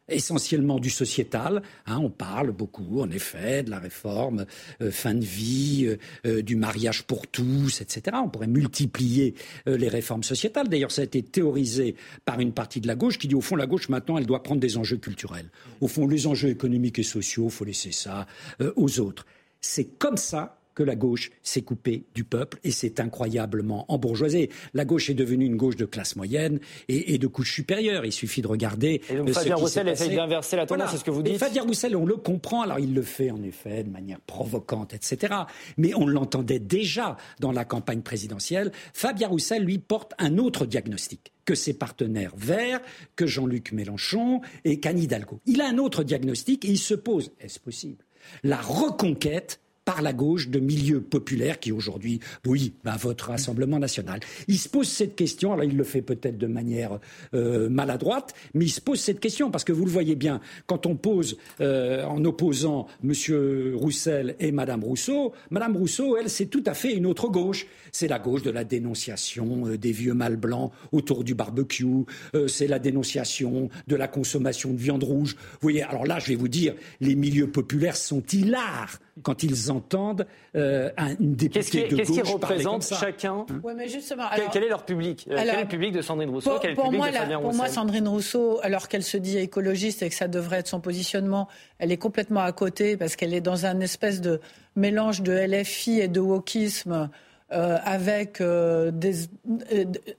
essentiellement du sociétal. Hein, on parle beaucoup, en effet, de la réforme euh, fin de vie, euh, euh, du mariage pour tous, etc. On pourrait multiplier les réformes sociétales. D'ailleurs, ça a été théorisé par une partie de la gauche qui dit, au fond, la gauche, maintenant, elle doit prendre des enjeux culturels. Au fond, les enjeux économiques et sociaux, il faut laisser ça aux autres. C'est comme ça que la gauche s'est coupée du peuple et s'est incroyablement embourgeoisée. La gauche est devenue une gauche de classe moyenne et, de couche supérieure. Il suffit de regarder. Et donc Fabien Roussel essaye d'inverser la tendance, c'est ce que vous dites. Et Fabien Roussel, on le comprend. Alors il le fait en effet de manière provocante, etc. Mais on l'entendait déjà dans la campagne présidentielle. Fabien Roussel, lui, porte un autre diagnostic que ses partenaires verts, que Jean-Luc Mélenchon et qu'Anne Hidalgo. Il a un autre diagnostic et il se pose, est-ce possible, la reconquête par la gauche de milieux populaires qui aujourd'hui, oui, ben, votent Rassemblement national. Il se pose cette question, alors il le fait peut-être de manière euh, maladroite, mais il se pose cette question parce que vous le voyez bien, quand on pose euh, en opposant M. Roussel et Mme Rousseau, Mme Rousseau, elle, c'est tout à fait une autre gauche. C'est la gauche de la dénonciation euh, des vieux mâles blancs autour du barbecue, c'est la dénonciation de la consommation de viande rouge. Vous voyez, alors là, je vais vous dire, les milieux populaires sont hilars quand ils entendent euh, une députée de Qu'est-ce qu'ils représentent chacun ouais, mais justement, quel, est leur public euh, Quel est le public de Sandrine Rousseau Pour, quel public moi, de Fabien pour moi, Sandrine Rousseau, alors qu'elle se dit écologiste et que ça devrait être son positionnement, elle est complètement à côté parce qu'elle est dans un espèce de mélange de LFI et de wokisme. Euh, avec euh, des,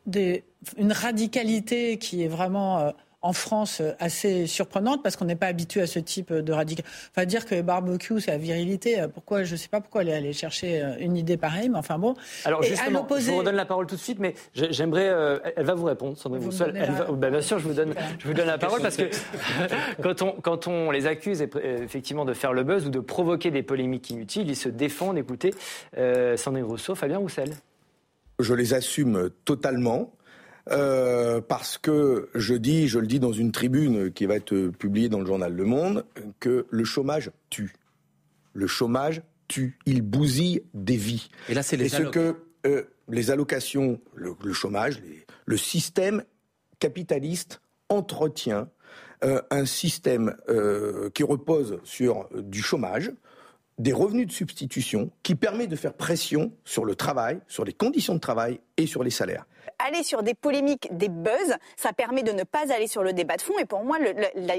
des, une radicalité qui est vraiment en France euh, assez surprenante parce qu'on n'est pas habitué à ce type de radical. Enfin, dire que les barbecues, c'est la virilité, euh, pourquoi, je ne sais pas pourquoi elle est allée chercher euh, une idée pareille, mais enfin bon. Alors justement, je vous redonne la parole tout de suite, mais j'aimerais, elle va vous répondre, Sandrine vous bah, bien sûr, je vous donne, je vous donne la parole parce que *laughs* quand on, quand on les accuse effectivement de faire le buzz ou de provoquer des polémiques inutiles, ils se défendent. Écoutez, Sandrine Rousseau, Fabien Roussel. Je les assume totalement. Euh, parce que je dis, je le dis dans une tribune qui va être publiée dans le journal Le Monde, que le chômage tue. Le chômage tue. Il bousille des vies. Et là, c'est les ce que euh, les allocations, le, chômage, le système capitaliste entretient euh, un système qui repose sur du chômage, des revenus de substitution, qui permet de faire pression sur le travail, sur les conditions de travail et sur les salaires aller sur des polémiques, des buzz, ça permet de ne pas aller sur le débat de fond. Et pour moi,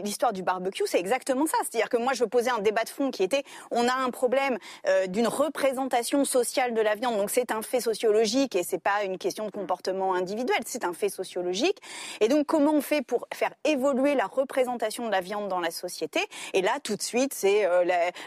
l'histoire du barbecue, c'est exactement ça. C'est-à-dire que moi, je posais un débat de fond qui était, on a un problème euh, d'une représentation sociale de la viande. Donc c'est un fait sociologique et c'est pas une question de comportement individuel, c'est un fait sociologique. Et donc comment on fait pour faire évoluer la représentation de la viande dans la société? Et là, tout de suite, c'est euh,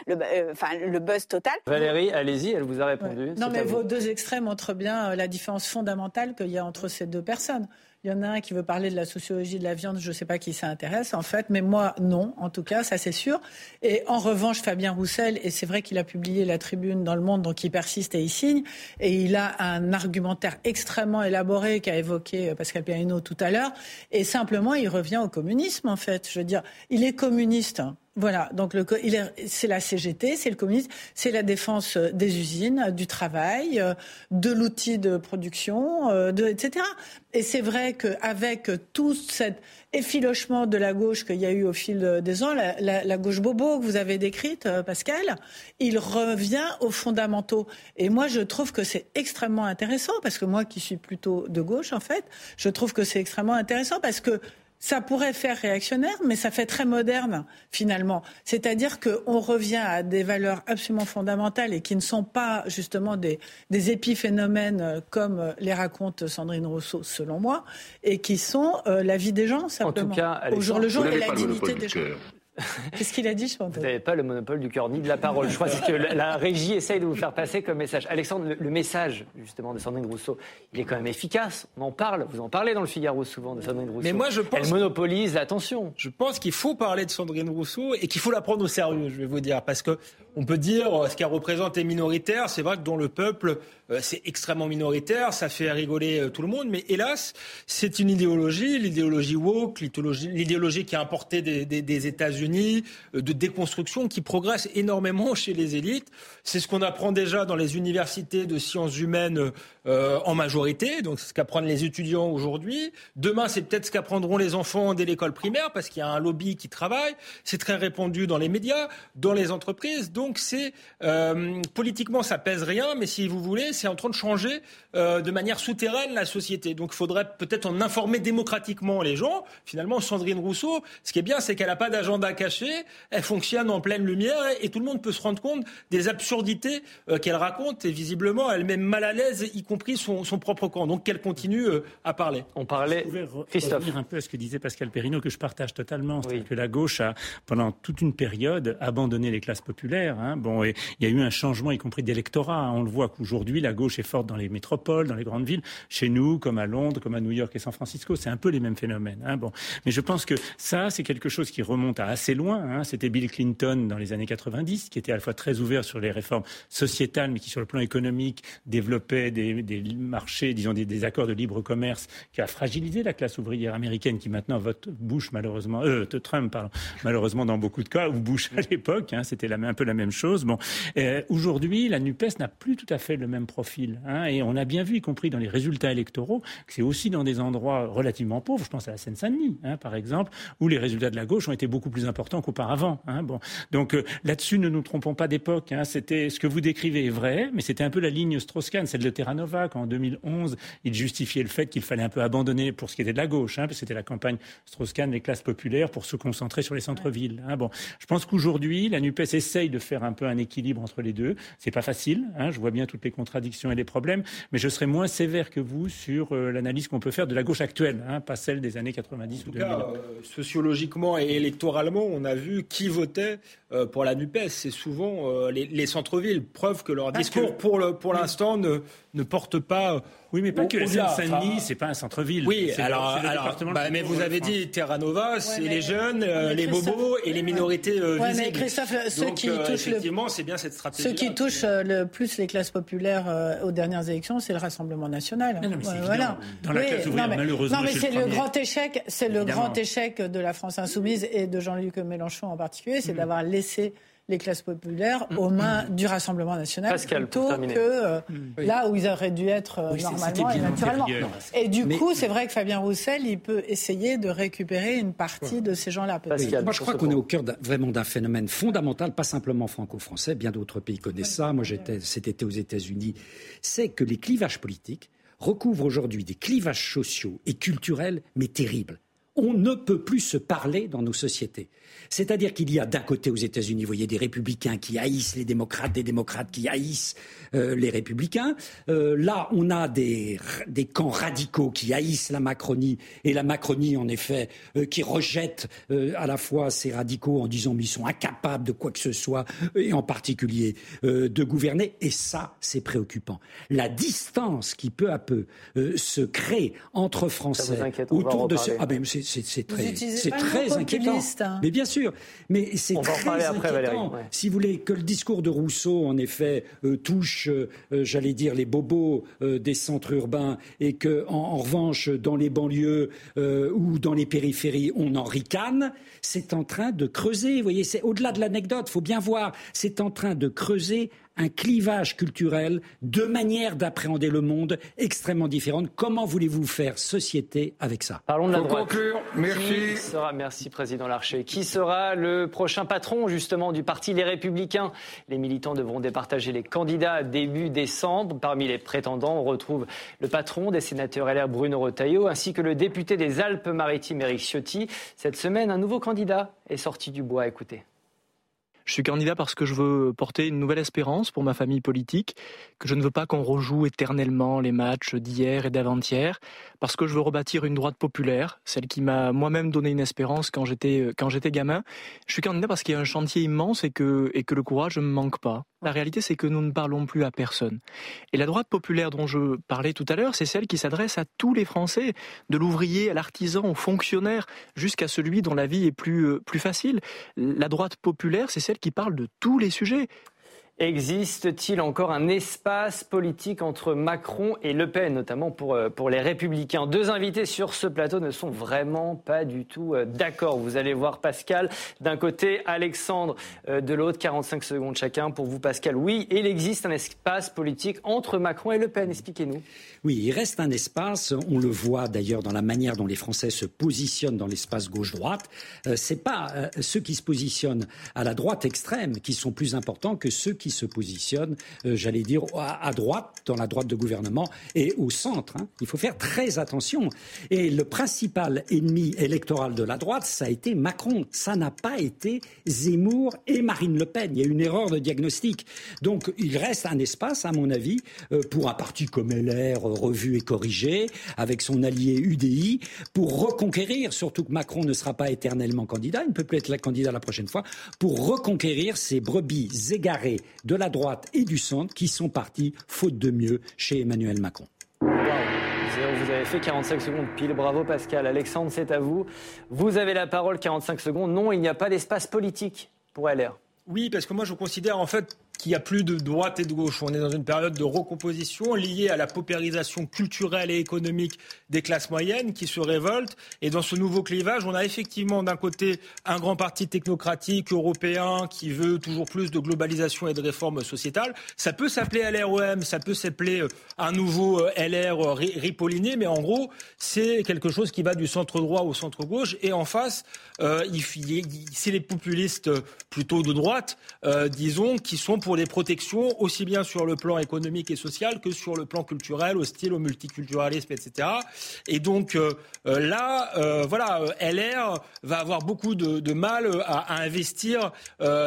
le, euh, enfin, le buzz total. Valérie, allez-y, elle vous a répondu. Non, mais vos deux extrêmes montrent bien la différence fondamentale qu'il y a entre ces deux personnes. Il y en a un qui veut parler de la sociologie de la viande, je ne sais pas qui ça intéresse en fait, mais moi non, en tout cas, ça c'est sûr. Et en revanche, Fabien Roussel, et c'est vrai qu'il a publié la tribune dans le monde, donc il persiste et il signe, et il a un argumentaire extrêmement élaboré qu'a évoqué Pascal Perrineau tout à l'heure, et simplement il revient au communisme en fait. Je veux dire, il est communiste. Voilà, donc c'est la CGT, c'est le communisme, c'est la défense euh, des usines, du travail, euh, de l'outil de production, euh, etc. Et c'est vrai qu'avec tout cet effilochement de la gauche qu'il y a eu au fil des ans, la, gauche bobo que vous avez décrite, Pascal, il revient aux fondamentaux. Et moi, je trouve que c'est extrêmement intéressant, parce que moi qui suis plutôt de gauche, en fait, je trouve que c'est extrêmement intéressant parce que ça pourrait faire réactionnaire, mais ça fait très moderne finalement. C'est-à-dire qu'on revient à des valeurs absolument fondamentales et qui ne sont pas justement des, épiphénomènes euh, comme les raconte Sandrine Rousseau, selon moi, et qui sont euh, la vie des gens simplement. En tout cas, au jour le jour et la dignité des gens. *laughs* Qu'est-ce qu'il a dit, Chantal Vous n'avez pas le monopole du cœur ni de la parole. Je crois que la, la régie essaye de vous faire passer comme message. Alexandre, le, le, message justement de Sandrine Rousseau, il est quand même efficace. On en parle. Vous en parlez dans le Figaro souvent de Sandrine Rousseau. Mais moi, je pense Elle monopolise l'attention. Je pense qu'il faut parler de Sandrine Rousseau et qu'il faut la prendre au sérieux, je vais vous dire, parce que on peut dire ce qu'elle représente est minoritaire. C'est vrai que dans le peuple, euh, c'est extrêmement minoritaire, ça fait rigoler euh, tout le monde, mais hélas, c'est une idéologie, l'idéologie woke, l'idéologie qui a importé des, États-Unis, euh, de déconstruction, qui progresse énormément chez les élites. C'est ce qu'on apprend déjà dans les universités de sciences humaines euh, en majorité, donc c'est ce qu'apprennent les étudiants aujourd'hui. Demain, c'est peut-être ce qu'apprendront les enfants dès l'école primaire, parce qu'il y a un lobby qui travaille. C'est très répandu dans les médias, dans les entreprises. Donc c'est euh, politiquement, ça pèse rien, mais si vous voulez, c'est en train de changer euh, de manière souterraine la société. Donc il faudrait peut-être en informer démocratiquement les gens. Finalement, Sandrine Rousseau, ce qui est bien, c'est qu'elle n'a pas d'agenda caché. Elle fonctionne en pleine lumière et, tout le monde peut se rendre compte des absurdités euh, qu'elle raconte. Et visiblement, elle met mal à l'aise, y compris son, son propre camp. Donc qu'elle continue euh, à parler. On parlait. Christophe. revenir un peu à ce que disait Pascal Perrineau, que je partage totalement. Oui. que la gauche a, pendant toute une période, abandonné les classes populaires. Hein. Bon, et il y a eu un changement, y compris d'électorat. On le voit qu'aujourd'hui, la gauche est forte dans les métropoles, dans les grandes villes. Chez nous, comme à Londres, comme à New York et San Francisco, c'est un peu les mêmes phénomènes. Hein. Bon, mais je pense que ça, c'est quelque chose qui remonte à assez loin. Hein. C'était Bill Clinton dans les années 90, qui était à la fois très ouvert sur les réformes sociétales, mais qui, sur le plan économique, développait des, marchés, disons des, accords de libre commerce, qui a fragilisé la classe ouvrière américaine, qui maintenant vote Bush malheureusement, euh, Trump pardon, malheureusement dans beaucoup de cas, ou Bush à l'époque, c'était un peu la même chose. Bon, euh, aujourd'hui, la Nupes n'a plus tout à fait le même profil, hein, et on a bien vu, y compris dans les résultats électoraux, que c'est aussi dans des endroits relativement pauvres. Je pense à la Seine-Saint-Denis, hein, par exemple, où les résultats de la gauche ont été beaucoup plus importants qu'auparavant. Hein, bon, donc euh, là-dessus, ne nous trompons pas d'époque. Hein, c'était ce que vous décrivez est vrai, mais c'était un peu la ligne Strauss-Kahn, celle de Terranova, quand en 2011, il justifiait le fait qu'il fallait un peu abandonner pour ce qui était de la gauche, parce que c'était la campagne Strauss-Kahn, les classes populaires, pour se concentrer sur les centres-villes. Bon, je pense qu'aujourd'hui, la Nupes essaye de faire un peu un équilibre entre les deux. C'est pas facile. Hein, je vois bien toutes les contradictions et les problèmes, mais je serais moins sévère que vous sur euh, l'analyse qu'on peut faire de la gauche actuelle, hein, pas celle des années 90 ou 2000. Cas, euh, sociologiquement et électoralement, on a vu qui votait euh, pour la Nupes. C'est souvent les, les centres-villes. Preuve que leur discours, que... pour, le, pour l'instant, ne, ne porte pas. Oui, mais pas que. Seine-Saint-Denis, enfin, c'est pas un centre-ville. Oui, alors, alors bah, mais vous avez dit Terra Nova, c'est ouais, les jeunes, euh, les bobos et les minorités euh, ouais, visibles. mais Christophe, ceux Donc, qui euh, touchent effectivement, le... c'est bien cette stratégie. Ceux qui touchent le plus les classes populaires euh, aux dernières élections, c'est le Rassemblement national. Non, non, mais ouais, voilà. Dans la classe ouvrière, non, mais, malheureusement, non, mais c'est le, grand échec, c'est le grand échec de la France insoumise et de Jean-Luc Mélenchon en particulier, c'est mmh. d'avoir laissé les classes populaires Mm. aux mains du Rassemblement national Pascal, plutôt que euh, oui. là où ils auraient dû être euh, oui, normalement et naturellement. Et du Mais... coup, c'est vrai que Fabien Roussel, il peut essayer de récupérer une partie ouais. de ces gens-là. Oui. Moi, je crois qu'on est au cœur vraiment d'un phénomène fondamental, pas simplement franco-français, bien d'autres pays connaissent ça. Moi, j'étais cet été aux États-Unis. C'est que les clivages politiques recouvrent aujourd'hui des clivages sociaux et culturels, mais terribles on ne peut plus se parler dans nos sociétés. C'est-à-dire qu'il y a d'un côté aux États-Unis, vous voyez, des républicains qui haïssent les démocrates, des démocrates qui haïssent euh, les républicains. Euh, là, on a des, des, camps radicaux qui haïssent la Macronie et la Macronie, en effet, euh, qui rejette à la fois ces radicaux en disant qu'ils sont incapables de quoi que ce soit, et en particulier de gouverner. Et ça, c'est préoccupant. La distance qui peu à peu se crée entre Français autour de ce... Ah ben, c'est très, c'est très inquiétant. Hein. Mais bien sûr, mais c'est très inquiétant. Après, Valérie, ouais. Si vous voulez que le discours de Rousseau, en effet, euh, touche, euh, j'allais dire, les bobos euh, des centres urbains, et que, en, en revanche, dans les banlieues euh, ou dans les périphéries, on en ricane, c'est en train de creuser. Vous voyez, c'est au-delà de l'anecdote. Faut bien voir, c'est en train de creuser un clivage culturel, deux manières d'appréhender le monde extrêmement différentes. Comment voulez-vous faire société avec ça? Parlons de la Faut droite. conclure. Merci. Qui sera, merci Président Larcher. Qui sera le prochain patron justement du parti Les Républicains? Les militants devront départager les candidats début décembre. Parmi les prétendants, on retrouve le patron des sénateurs LR Bruno Retailleau ainsi que le député des Alpes-Maritimes Éric Ciotti. Cette semaine, un nouveau candidat est sorti du bois. Écoutez. Je suis candidat parce que je veux porter une nouvelle espérance pour ma famille politique, que je ne veux pas qu'on rejoue éternellement les matchs d'hier et d'avant-hier, parce que je veux rebâtir une droite populaire, celle qui m'a moi-même donné une espérance quand j'étais quand j'étais gamin. Je suis candidat parce qu'il y a un chantier immense et que et que le courage ne me manque pas. La réalité, c'est que nous ne parlons plus à personne. Et la droite populaire dont je parlais tout à l'heure, c'est celle qui s'adresse à tous les Français, de l'ouvrier à l'artisan, au fonctionnaire, jusqu'à celui dont la vie est plus, euh, plus facile. La droite populaire, c'est celle qui parle de tous les sujets. Existe-t-il encore un espace politique entre Macron et Le Pen, notamment pour, euh, pour les Républicains? Deux invités sur ce plateau ne sont vraiment pas du tout euh, d'accord. Vous allez voir Pascal d'un côté, Alexandre euh, de l'autre, 45 secondes chacun. Pour vous, Pascal, oui, il existe un espace politique entre Macron et Le Pen. Expliquez-nous. Oui, il reste un espace. On le voit d'ailleurs dans la manière dont les Français se positionnent dans l'espace gauche-droite. C'est pas ceux qui se positionnent à la droite extrême qui sont plus importants que ceux qui se positionne, euh, j'allais dire, à, droite, dans la droite de gouvernement et au centre. Hein. Il faut faire très attention. Et le principal ennemi électoral de la droite, ça a été Macron. Ça n'a pas été Zemmour et Marine Le Pen. Il y a une erreur de diagnostic. Donc il reste un espace, à mon avis, euh, pour un parti comme LR, revu et corrigé, avec son allié UDI, pour reconquérir, surtout que Macron ne sera pas éternellement candidat, il ne peut plus être candidat la prochaine fois, pour reconquérir ces brebis égarées de la droite et du centre qui sont partis, faute de mieux, chez Emmanuel Macron. Vous avez fait 45 secondes pile. Bravo Pascal. Alexandre, c'est à vous. Vous avez la parole 45 secondes. Non, il n'y a pas d'espace politique pour LR. Oui, parce que moi je considère en fait qu'il n'y a plus de droite et de gauche. On est dans une période de recomposition liée à la paupérisation culturelle et économique des classes moyennes qui se révoltent. Et dans ce nouveau clivage, on a effectivement d'un côté un grand parti technocratique européen qui veut toujours plus de globalisation et de réformes sociétales. Ça peut s'appeler LREM, ça peut s'appeler euh, un nouveau euh, LR euh, ripolliné, mais en gros, c'est quelque chose qui va du centre droit au centre gauche. Et en face, c'est les populistes plutôt de droite, disons, qui sont pour pour des protections aussi bien sur le plan économique et social que sur le plan culturel, au style, au multiculturalisme, etc. Et donc euh, euh, là, euh, voilà, LR va avoir beaucoup de, mal à, investir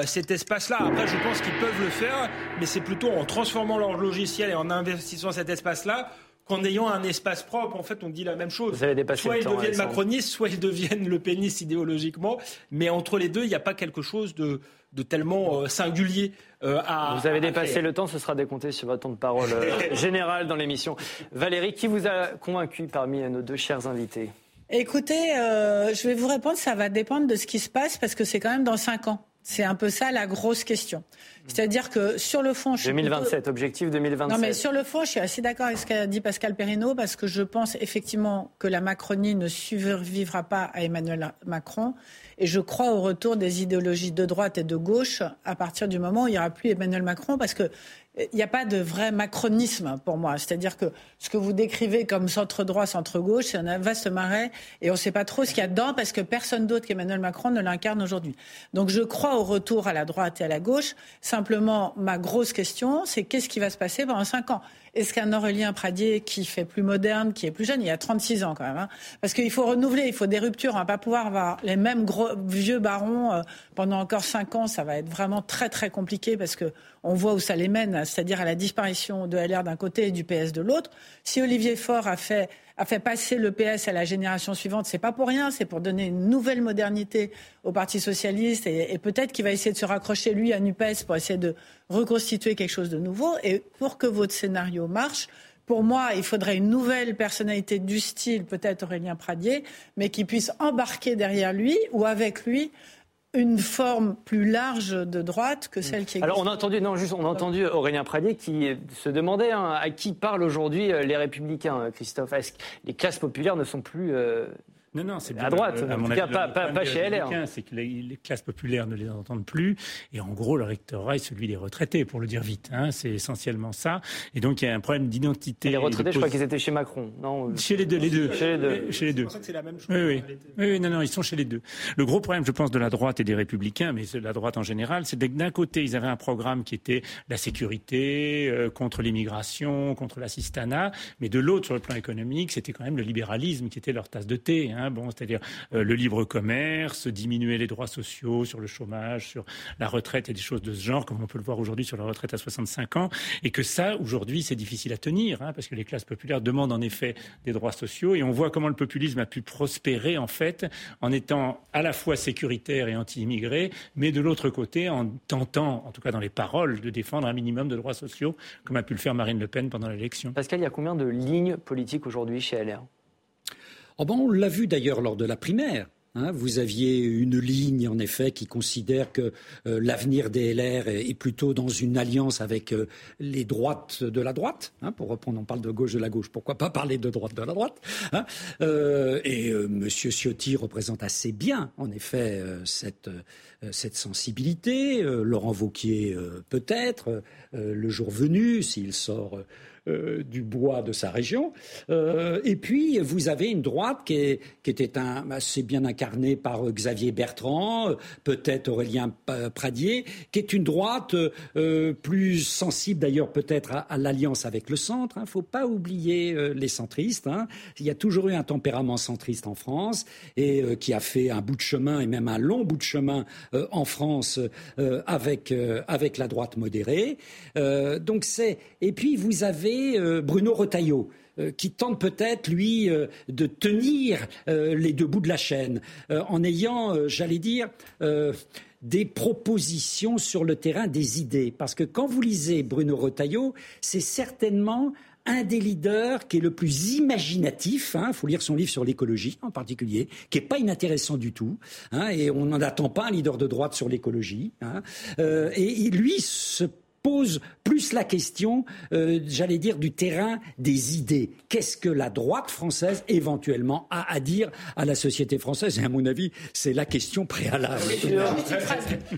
cet espace-là. Après, je pense qu'ils peuvent le faire, mais c'est plutôt en transformant leur logiciel et en investissant cet espace-là qu'en ayant un espace propre, en fait, on dit la même chose. soit ils deviennent macronistes, soit ils deviennent le pénis idéologiquement. Mais entre les deux, il n'y a pas quelque chose de, de tellement singulier euh, vous avez dépassé le temps, ce sera décompté sur votre temps de parole euh, *laughs* général dans l'émission. Valérie, qui vous a convaincu parmi nos deux chers invités? Écoutez, euh, je vais vous répondre, ça va dépendre de ce qui se passe parce que c'est quand même dans cinq ans. C'est un peu ça la grosse question. C'est-à-dire que sur le fond, je 2027, objectif 2027. Non, mais sur le fond, je suis assez d'accord avec ce qu'a dit Pascal Perrineau parce que je pense effectivement que la Macronie ne survivra pas à Emmanuel Macron et je crois au retour des idéologies de droite et de gauche à partir du moment où il n'y aura plus Emmanuel Macron, parce que il n'y a pas de vrai macronisme pour moi. C'est-à-dire que ce que vous décrivez comme centre-droit, centre-gauche, c'est un vaste marais et on ne sait pas trop ce qu'il y a dedans parce que personne d'autre qu'Emmanuel Macron ne l'incarne aujourd'hui. Donc je crois au retour à la droite et à la gauche. Simplement, ma grosse question, c'est qu'est-ce qui va se passer pendant cinq ans? Est-ce qu'un Aurélien Pradier qui fait plus moderne, qui est plus jeune, il y a 36 ans quand même, hein, parce qu'il faut renouveler, il faut des ruptures, on va pas pouvoir avoir les mêmes gros, vieux barons euh, pendant encore 5 ans, ça va être vraiment très très compliqué parce que on voit où ça les mène, c'est-à-dire à la disparition de LR d'un côté et du PS de l'autre. Si Olivier Faure a fait a fait passer le PS à la génération suivante, c'est pas pour rien, c'est pour donner une nouvelle modernité au Parti socialiste et, peut-être qu'il va essayer de se raccrocher lui à Nupes pour essayer de reconstituer quelque chose de nouveau. Et pour que votre scénario marche, pour moi, il faudrait une nouvelle personnalité du style, peut-être Aurélien Pradier, mais qui puisse embarquer derrière lui ou avec lui une forme plus large de droite que celle qui existe. Alors on a entendu, non, juste, on a entendu Aurélien Pradier qui se demandait hein, à qui parlent aujourd'hui euh, les Républicains, Christophe? Est-ce que les classes populaires ne sont plus euh, non, non, c'est à droite. en tout cas, pas, chez LR. C'est que les, classes populaires ne les entendent plus. Et en gros, le rectorat est celui des retraités, pour le dire vite. Hein. C'est essentiellement ça. Et donc, il y a un problème d'identité. Les retraités, je crois qu'ils étaient chez Macron, non Chez les deux, les deux. Chez les deux. Chez les deux. que c'est la même chose. Oui, oui. oui, non, non, ils sont chez les deux. Le gros problème, je pense, de la droite et des républicains, mais de la droite en général, c'est que d'un côté, ils avaient un programme qui était la sécurité, euh, contre l'immigration, contre l'assistanat, mais de l'autre, sur le plan économique, c'était quand même le libéralisme qui était leur tasse de thé. Hein. Hein, c'est-à-dire euh, le libre commerce, diminuer les droits sociaux sur le chômage, sur la retraite et des choses de ce genre, comme on peut le voir aujourd'hui sur la retraite à 65 ans, et que ça, aujourd'hui, c'est difficile à tenir, hein, parce que les classes populaires demandent en effet des droits sociaux, et on voit comment le populisme a pu prospérer en fait en étant à la fois sécuritaire et anti-immigré, mais de l'autre côté en tentant, en tout cas dans les paroles, de défendre un minimum de droits sociaux, comme a pu le faire Marine Le Pen pendant l'élection. Pascal, il y a combien de lignes politiques aujourd'hui chez LR oh ben, On l'a vu d'ailleurs lors de la primaire. Hein, vous aviez une ligne, en effet, qui considère que euh, l'avenir des LR est, plutôt dans une alliance avec euh, les droites de la droite. Hein, pour reprendre, on parle de gauche de la gauche, pourquoi pas parler de droite de la droite hein, euh, Et M. Ciotti représente assez bien, en effet, cette, cette sensibilité. Laurent Vauquier, peut-être, le jour venu, s'il sort euh, du bois de sa région. Euh, et puis, vous avez une droite qui, était assez bien incarnée par euh, Xavier Bertrand, peut-être Aurélien Pradier, qui est une droite plus sensible d'ailleurs peut-être à, l'alliance avec le centre. Il hein. ne faut pas oublier les centristes. Hein. Il y a toujours eu un tempérament centriste en France et qui a fait un bout de chemin et même un long bout de chemin en France avec, avec la droite modérée. donc c'est et puis vous avez euh, Bruno Retailleau euh, qui tente peut-être, lui, euh, de tenir les deux bouts de la chaîne, en ayant, j'allais dire, des propositions sur le terrain, des idées. Parce que quand vous lisez Bruno Retailleau, c'est certainement un des leaders qui est le plus imaginatif, il hein, faut lire son livre sur l'écologie en particulier, qui est pas inintéressant du tout, hein, et on n'en attend pas un leader de droite sur l'écologie. Hein, et, lui pose plus la question, euh, j'allais dire, du terrain des idées. Qu'est-ce que la droite française, éventuellement, a à dire à la société française? Et à mon avis, c'est la question préalable.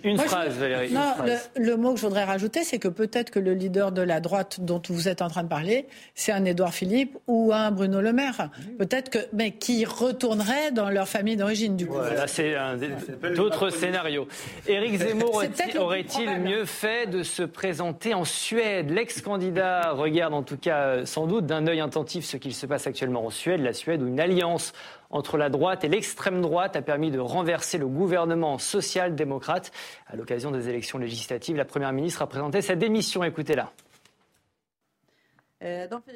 Une phrase, Valérie. Non, Le, mot que je voudrais rajouter, c'est que peut-être que le leader de la droite dont vous êtes en train de parler, c'est un Édouard Philippe ou un Bruno Le Maire. Peut-être que, mais qui retournerait dans leur famille d'origine, du coup. Voilà, c'est un d'autres scénarios. Éric Zemmour aurait-il mieux fait de se présenter en Suède. L'ex-candidat *laughs* regarde en tout cas euh, sans doute d'un œil attentif ce qu'il se passe actuellement en Suède, la Suède où une alliance entre la droite et l'extrême droite a permis de renverser le gouvernement social-démocrate. À l'occasion des élections législatives, la Première ministre a présenté sa démission. Écoutez-la.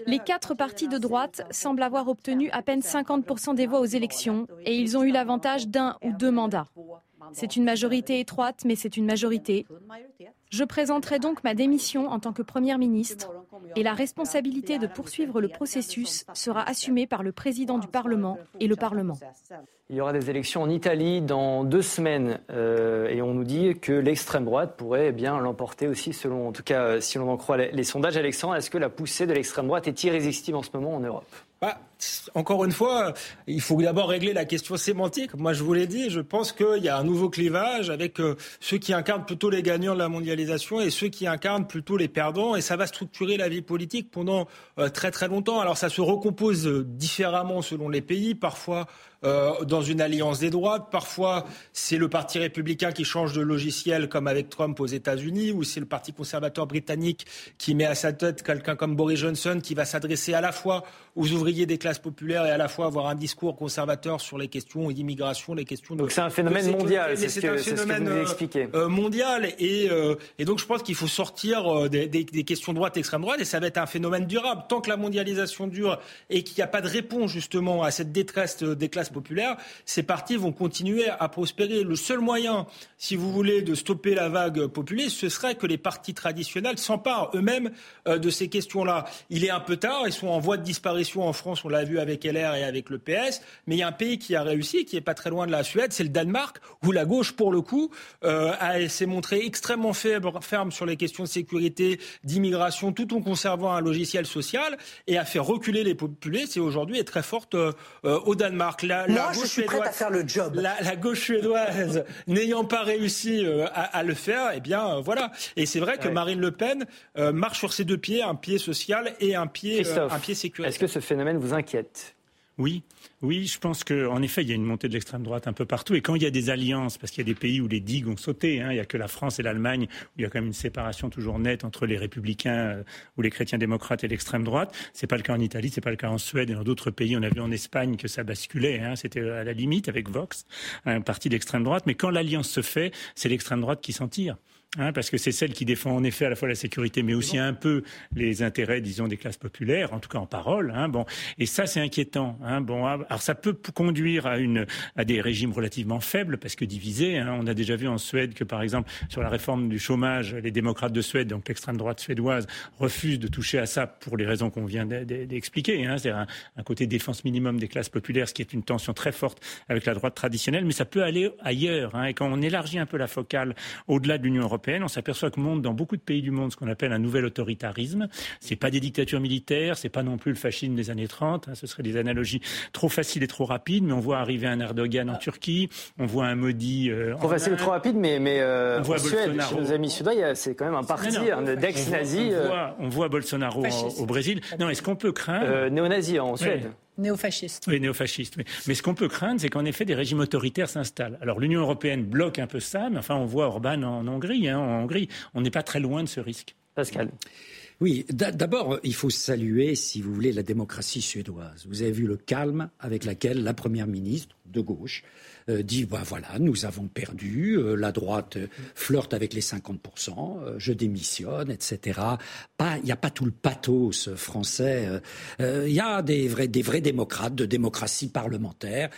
Les quatre partis de droite semblent avoir obtenu à peine 50% des voix aux élections et ils ont eu l'avantage d'un ou deux mandats. C'est une majorité étroite, mais c'est une majorité. Je présenterai donc ma démission en tant que Première ministre et la responsabilité de poursuivre le processus sera assumée par le président du Parlement et le Parlement. Il y aura des élections en Italie dans deux semaines euh, et on nous dit que l'extrême droite pourrait bien l'emporter aussi, selon, en tout cas, euh, si l'on en croit les sondages. Alexandre, est-ce que la poussée de l'extrême droite est irrésistible en ce moment en Europe? Bah, encore une fois, il faut d'abord régler la question sémantique. Moi, je vous l'ai dit, je pense qu'il y a un nouveau clivage avec euh, ceux qui incarnent plutôt les gagnants de la mondialisation et ceux qui incarnent plutôt les perdants. Et ça va structurer la vie politique pendant euh, très très longtemps. Alors, ça se recompose euh, différemment selon les pays. Parfois, dans une alliance des droites. Parfois, c'est le Parti républicain qui change de logiciel, comme avec Trump aux États-Unis, ou c'est le Parti conservateur britannique qui met à sa tête quelqu'un comme Boris Johnson, qui va s'adresser à la fois aux ouvriers des classes populaires et à la fois avoir un discours conservateur sur les questions d'immigration, les questions de. Donc c'est un phénomène mondial, c'est ce, que, phénomène, vous expliqué. Euh, mondial et, euh, et donc je pense qu'il faut sortir des, des, des questions droite extrême droite et ça va être un phénomène durable tant que la mondialisation dure et qu'il n'y a pas de réponse justement à cette détresse des classes populaire, ces partis vont continuer à prospérer. Le seul moyen, si vous voulez, de stopper la vague populiste, ce serait que les partis traditionnels s'emparent eux-mêmes euh, de ces questions-là. Il est un peu tard, ils sont en voie de disparition en France, on l'a vu avec LR et avec le PS, mais il y a un pays qui a réussi, qui est pas très loin de la Suède, c'est le Danemark, où la gauche, pour le coup, euh, s'est montrée extrêmement faible, ferme sur les questions de sécurité, d'immigration, tout en conservant un logiciel social, et a fait reculer les populistes, et aujourd'hui est très forte euh, au Danemark. La, Moi, je suis prête à faire le job. La, gauche suédoise *laughs* n'ayant pas réussi euh, à, le faire, eh bien euh, voilà. Et c'est vrai que Marine Le Pen euh, marche sur ses deux pieds, un pied social et un pied, un pied sécuritaire. Est-ce que ce phénomène vous inquiète? Oui, oui, je pense qu'en effet, il y a une montée de l'extrême droite un peu partout. Et quand il y a des alliances, parce qu'il y a des pays où les digues ont sauté, hein, il n'y a que la France et l'Allemagne, où il y a quand même une séparation toujours nette entre les républicains euh, ou les chrétiens démocrates et l'extrême droite. C'est pas le cas en Italie, c'est pas le cas en Suède et dans d'autres pays. On a vu en Espagne que ça basculait. Hein, C'était à la limite avec Vox, un parti d'extrême droite. Mais quand l'alliance se fait, c'est l'extrême droite qui s'en tire. Hein, parce que c'est celle qui défend en effet à la fois la sécurité, mais aussi un peu les intérêts, disons, des classes populaires, en tout cas en parole. Hein, bon, et ça c'est inquiétant. Hein, bon, ah, alors ça peut conduire à des régimes relativement faibles, parce que divisés. On a déjà vu en Suède que, par exemple, sur la réforme du chômage, les démocrates de Suède, donc l'extrême droite suédoise, refusent de toucher à ça pour les raisons qu'on vient d'expliquer. Hein, c'est un, un, côté défense minimum des classes populaires, ce qui est une tension très forte avec la droite traditionnelle, mais ça peut aller ailleurs. Et quand on élargit un peu la focale au-delà de l'Union européenne on s'aperçoit que monte dans beaucoup de pays du monde ce qu'on appelle un nouvel autoritarisme. C'est pas des dictatures militaires, c'est pas non plus le fascisme des années 30. Hein, ce seraient des analogies trop faciles et trop rapides, mais on voit arriver un Erdogan en Turquie, on voit un Modi. Euh, trop facile et trop rapide, mais, mais euh, en Suède, chez nos amis suédois, c'est quand même un parti d'ex-nazis. On, euh. voit, on voit Bolsonaro au, Brésil. Non, est-ce qu'on peut craindre néo-nazi en Suède Néo-fasciste. Oui, néo-fasciste. Mais ce qu'on peut craindre, c'est qu'en effet, des régimes autoritaires s'installent. Alors l'Union européenne bloque un peu ça, mais enfin, on voit Orban en Hongrie. Hein, en Hongrie, on n'est pas très loin de ce risque. Pascal. Oui, d'abord, il faut saluer, si vous voulez, la démocratie suédoise. Vous avez vu le calme avec lequel la première ministre de gauche euh, dit bah voilà, nous avons perdu, euh, la droite flirte avec les 50%, euh, je démissionne, etc. il n'y a pas tout le pathos français. Il y a des vrais, des vrais démocrates de démocratie parlementaire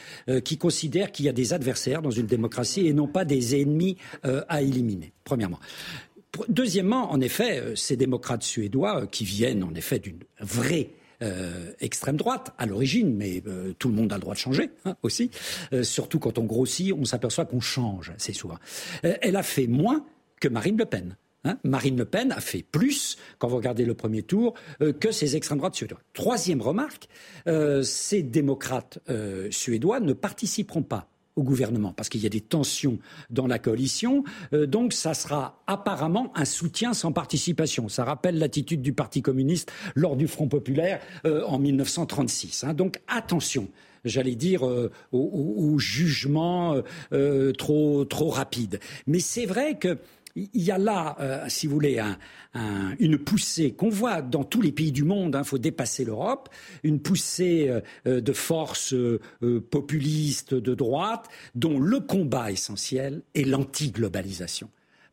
qui considèrent qu'il y a des adversaires dans une démocratie et non pas des ennemis à éliminer. Premièrement. Deuxièmement, en effet, ces démocrates suédois qui viennent en effet d'une vraie euh, extrême droite à l'origine, mais euh, tout le monde a le droit de changer hein, aussi. Euh, surtout quand on grossit, on s'aperçoit qu'on change assez souvent. elle a fait moins que Marine Le Pen. Hein. Marine Le Pen a fait plus, quand vous regardez le premier tour, que ces extrêmes droites suédois. Troisième remarque, ces démocrates suédois ne participeront pas au gouvernement, parce qu'il y a des tensions dans la coalition. Euh, donc, ça sera apparemment un soutien sans participation. Ça rappelle l'attitude du Parti communiste lors du Front populaire euh, en 1936. Hein. Donc, attention j'allais dire, euh, au, au, jugement trop, trop rapide. Mais c'est vrai que il y a là, euh, si vous voulez, une poussée qu'on voit dans tous les pays du monde, il hein, faut dépasser l'Europe, une poussée euh, euh, de forces populistes de droite dont le combat essentiel est l'anti-globalisation.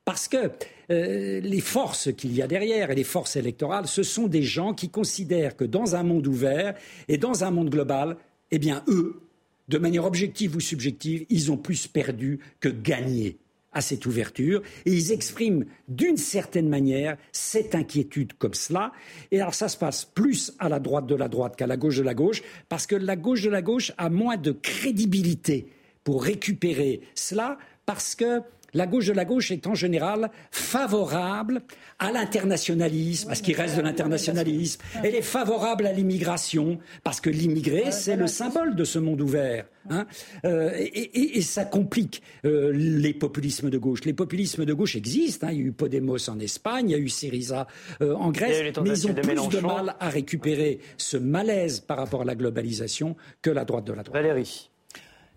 Parce que les forces qu'il y a derrière et les forces électorales, ce sont des gens qui considèrent que dans un monde ouvert et dans un monde global, eh bien, eux, de manière objective ou subjective, ils ont plus perdu que gagné à cette ouverture et ils expriment d'une certaine manière cette inquiétude comme cela. Et alors ça se passe plus à la droite de la droite qu'à la gauche de la gauche parce que la gauche de la gauche a moins de crédibilité pour récupérer cela parce que la gauche de la gauche est en général favorable à l'internationalisme, parce qu'il reste de l'internationalisme. Elle est favorable à l'immigration, parce que l'immigré, c'est le symbole de ce monde ouvert. Hein. Euh, et, ça complique euh, les populismes de gauche. Les populismes de gauche existent. Hein. Il y a eu Podemos en Espagne, il y a eu Syriza euh, en Grèce, mais ils ont plus de mal à récupérer ce malaise par rapport à la globalisation que la droite de la droite. Valérie.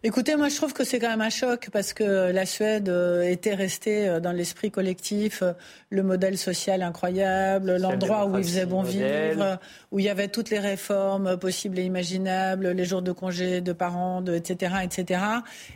Écoutez, moi je trouve que c'est quand même un choc parce que la Suède euh, était restée euh, dans l'esprit collectif euh, le modèle social incroyable, l'endroit où il faisait bon vivre, où il y avait toutes les réformes possibles et imaginables, les jours de congé de parents, de, etc., etc.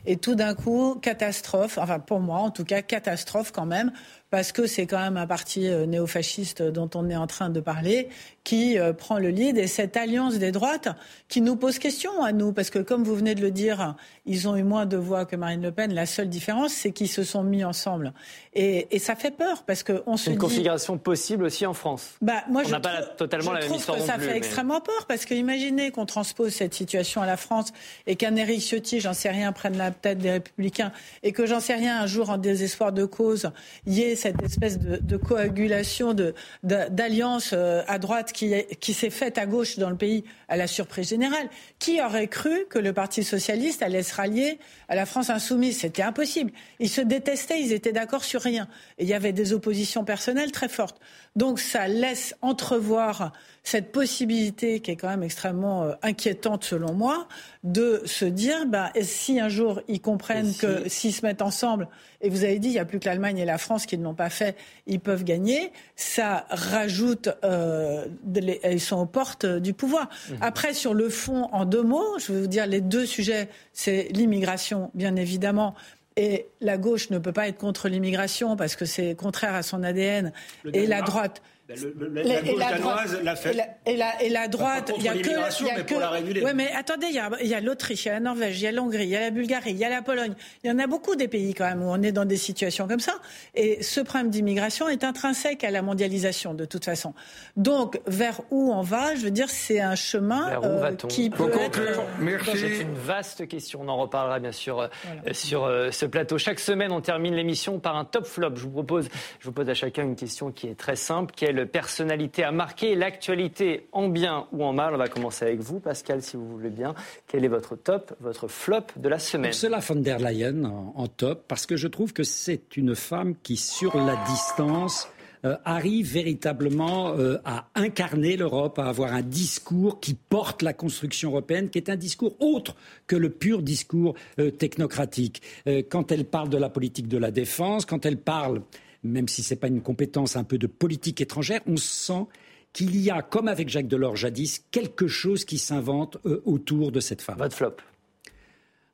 Et tout d'un coup, catastrophe, enfin pour moi en tout cas, catastrophe quand même, parce que c'est quand même un parti néofasciste dont on est en train de parler, qui euh, prend le lead et cette alliance des droites qui nous pose question à nous, parce que comme vous venez de le dire, ils ont eu moins de voix que Marine Le Pen. La seule différence, c'est qu'ils se sont mis ensemble. Et, et ça fait peur, parce qu'on se Une dit... configuration possible aussi en France. Bah, moi, on n'a pas totalement la même histoire que ça fait extrêmement peur, parce que imaginez qu'on transpose cette situation à la France et qu'un Éric Ciotti, j'en sais rien, prenne la tête des Républicains et que j'en sais rien, un jour, en désespoir de cause, y ait cette espèce de, coagulation, d'alliance euh, à droite qui, qui s'est faite à gauche dans le pays à la surprise générale. Qui aurait cru que le Parti socialiste allait se rallier à la France insoumise? C'était impossible. Ils se détestaient, ils étaient d'accord sur rien. Et il y avait des oppositions personnelles très fortes. Donc ça laisse entrevoir cette possibilité qui est quand même extrêmement euh, inquiétante selon moi, de se dire, bah, si un jour ils comprennent que s'ils se mettent ensemble, et vous avez dit, il n'y a plus que l'Allemagne et la France qui ne l'ont pas fait, ils peuvent gagner, ça rajoute, euh, ils sont aux portes du pouvoir. Mmh. Après, sur le fond, en deux mots, je vais vous dire, les deux sujets, c'est l'immigration, bien évidemment, et la gauche ne peut pas être contre l'immigration parce que c'est contraire à son ADN. Et la droite. Ben, la, gauche danoise l'a fait. Et la, et la droite, il y a que. Y a mais pour la réguler. Ouais, mais attendez, il y a, l'Autriche, il y a la Norvège, il y a l'Hongrie, il y a la Bulgarie, il y a la Pologne. Il y en a beaucoup des pays quand même où on est dans des situations comme ça. Et ce problème d'immigration est intrinsèque à la mondialisation de toute façon. Donc, vers où on va Je veux dire, c'est un chemin euh, qui peut être. Merci. C'est une vaste question. On en reparlera bien sûr euh, sur euh, ce plateau. Chaque semaine, on termine l'émission par un top flop. Je vous propose, je vous pose à chacun une question qui est très simple. Personnalité a marqué l'actualité en bien ou en mal On va commencer avec vous, Pascal, si vous voulez bien. Quel est votre top, votre flop de la semaine? Ursula von der Leyen en, top, parce que je trouve que c'est une femme qui, sur la distance, euh, arrive véritablement euh, à incarner l'Europe, à avoir un discours qui porte la construction européenne, qui est un discours autre que le pur discours euh, technocratique. quand elle parle de la politique de la défense, quand elle parle même si ce n'est pas une compétence un peu de politique étrangère, on sent qu'il y a, comme avec Jacques Delors jadis, quelque chose qui s'invente euh, autour de cette femme. Votre flop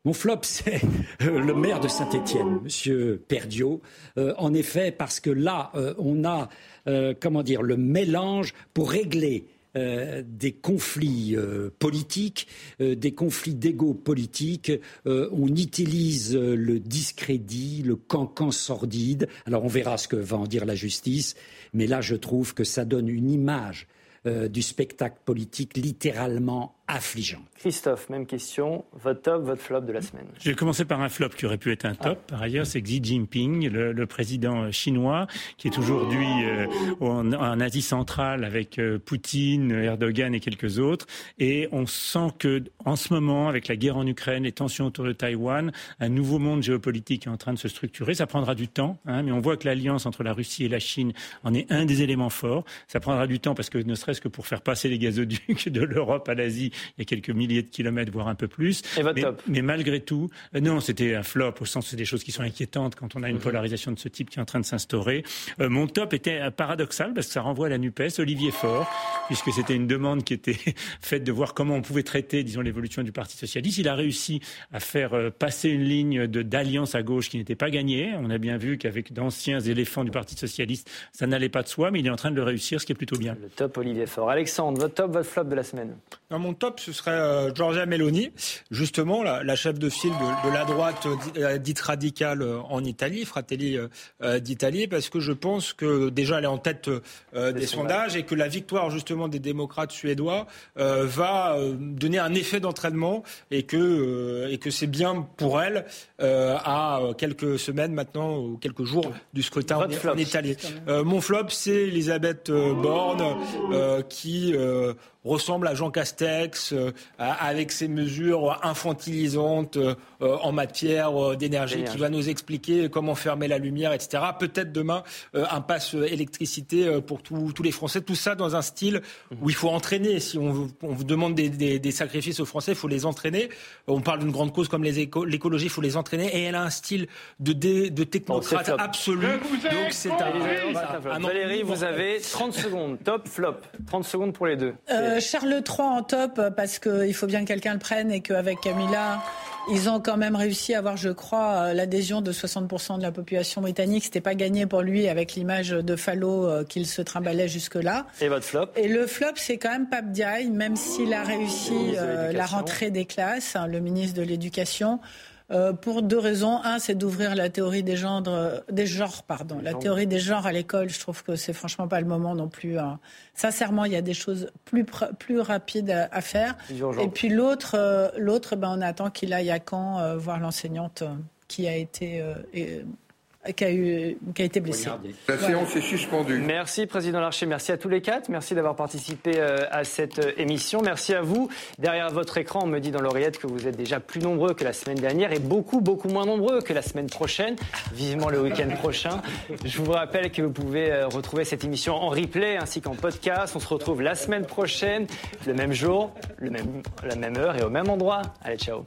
mon flop, *laughs* c'est euh, le maire de Saint-Étienne, Monsieur Perdiot. Euh, en effet, parce que là, on a, comment dire, le mélange pour régler euh, des conflits euh, politiques, euh, des conflits d'ego politiques. on utilise le discrédit, le cancan sordide. Alors on verra ce que va en dire la justice, mais là je trouve que ça donne une image du spectacle politique littéralement affligeant. Christophe, même question. Votre top, votre flop de la semaine Je vais commencer par un flop qui aurait pu être un top. Par ailleurs, c'est Xi Jinping, le, président chinois, qui est aujourd'hui euh, en, Asie centrale avec euh, Poutine, Erdogan et quelques autres. Et on sent que, en ce moment, avec la guerre en Ukraine, les tensions autour de Taïwan, un nouveau monde géopolitique est en train de se structurer. Ça prendra du temps, hein, mais on voit que l'alliance entre la Russie et la Chine en est un des éléments forts. Ça prendra du temps parce que, ne serait-ce que pour faire passer les gazoducs *laughs* de l'Europe à l'Asie, il y a quelques milliers de kilomètres, voire un peu plus. Et votre mais, top mais malgré tout, euh, non, c'était un flop au sens c'est des choses qui sont inquiétantes quand on a une mhm. polarisation de ce type qui est en train de s'instaurer. Euh, mon top était euh, paradoxal parce que ça renvoie à la NUPES, Olivier Faure, puisque c'était une demande qui était *laughs* faite de voir comment on pouvait traiter, disons, l'évolution du Parti socialiste. Il a réussi à faire passer une ligne d'alliance à gauche qui n'était pas gagnée. On a bien vu qu'avec d'anciens éléphants du Parti socialiste, ça n'allait pas de soi, mais il est en train de le réussir, ce qui est plutôt bien. Le top Olivier Faure. Alexandre, votre top, votre flop de la semaine? Non, Mon top, ce serait euh, Giorgia Meloni, justement la, chef de file de, la droite euh, dite radicale euh, en Italie, Fratelli d'Italie, parce que je pense que déjà elle est en tête des, sondages et que la victoire justement des démocrates suédois va donner un effet d'entraînement et que et que c'est bien pour elle à quelques semaines maintenant ou quelques jours du scrutin en, Italie. mon flop, c'est Elisabeth Borne qui ressemble à Jean Castex euh, avec ses mesures infantilisantes euh, en matière euh, d'énergie qui va nous expliquer comment fermer la lumière, etc. Peut-être demain un pass électricité pour tous les Français. Tout ça dans un style où il faut entraîner. Si on, vous demande des, sacrifices aux Français, il faut les entraîner. On parle d'une grande cause comme l'écologie, il faut les entraîner. Et elle a un style de, de technocrate absolu. Donc c'est un, Valérie, vous avez 30 secondes. Top, flop. 30 secondes pour les deux. Euh, Charles III en top parce qu'il faut bien que quelqu'un le prenne et qu'avec Camilla, ils ont quand même réussi à avoir, je crois, euh, l'adhésion de 60% de la population britannique. C'était pas gagné pour lui avec l'image de Fallot euh, qu'il se trimballait jusque-là. Et votre flop? Et le flop, c'est quand même Pape Diaye, même s'il a réussi la rentrée des classes, hein, le ministre de l'Éducation. Euh, pour deux raisons. Un, c'est d'ouvrir la théorie des genres, des genres, pardon, la théorie des genres à l'école. Je trouve que c'est franchement pas le moment non plus. Hein. Sincèrement, il y a des choses plus plus rapides à, faire. Et puis l'autre, euh, l'autre, ben on attend qu'il aille à Caen euh, voir l'enseignante qui a été qui a, eu, qui a été blessé. La séance est suspendue. Merci, Président Larcher. Merci à tous les quatre. Merci d'avoir participé euh, à cette euh, émission. Merci à vous. Derrière votre écran, on me dit dans l'oreillette que vous êtes déjà plus nombreux que la semaine dernière et beaucoup, beaucoup moins nombreux que la semaine prochaine. Vivement le week-end prochain. Je vous rappelle que vous pouvez euh, retrouver cette émission en replay ainsi qu'en podcast. On se retrouve la semaine prochaine, le même jour, le même, la même heure et au même endroit. Allez, ciao.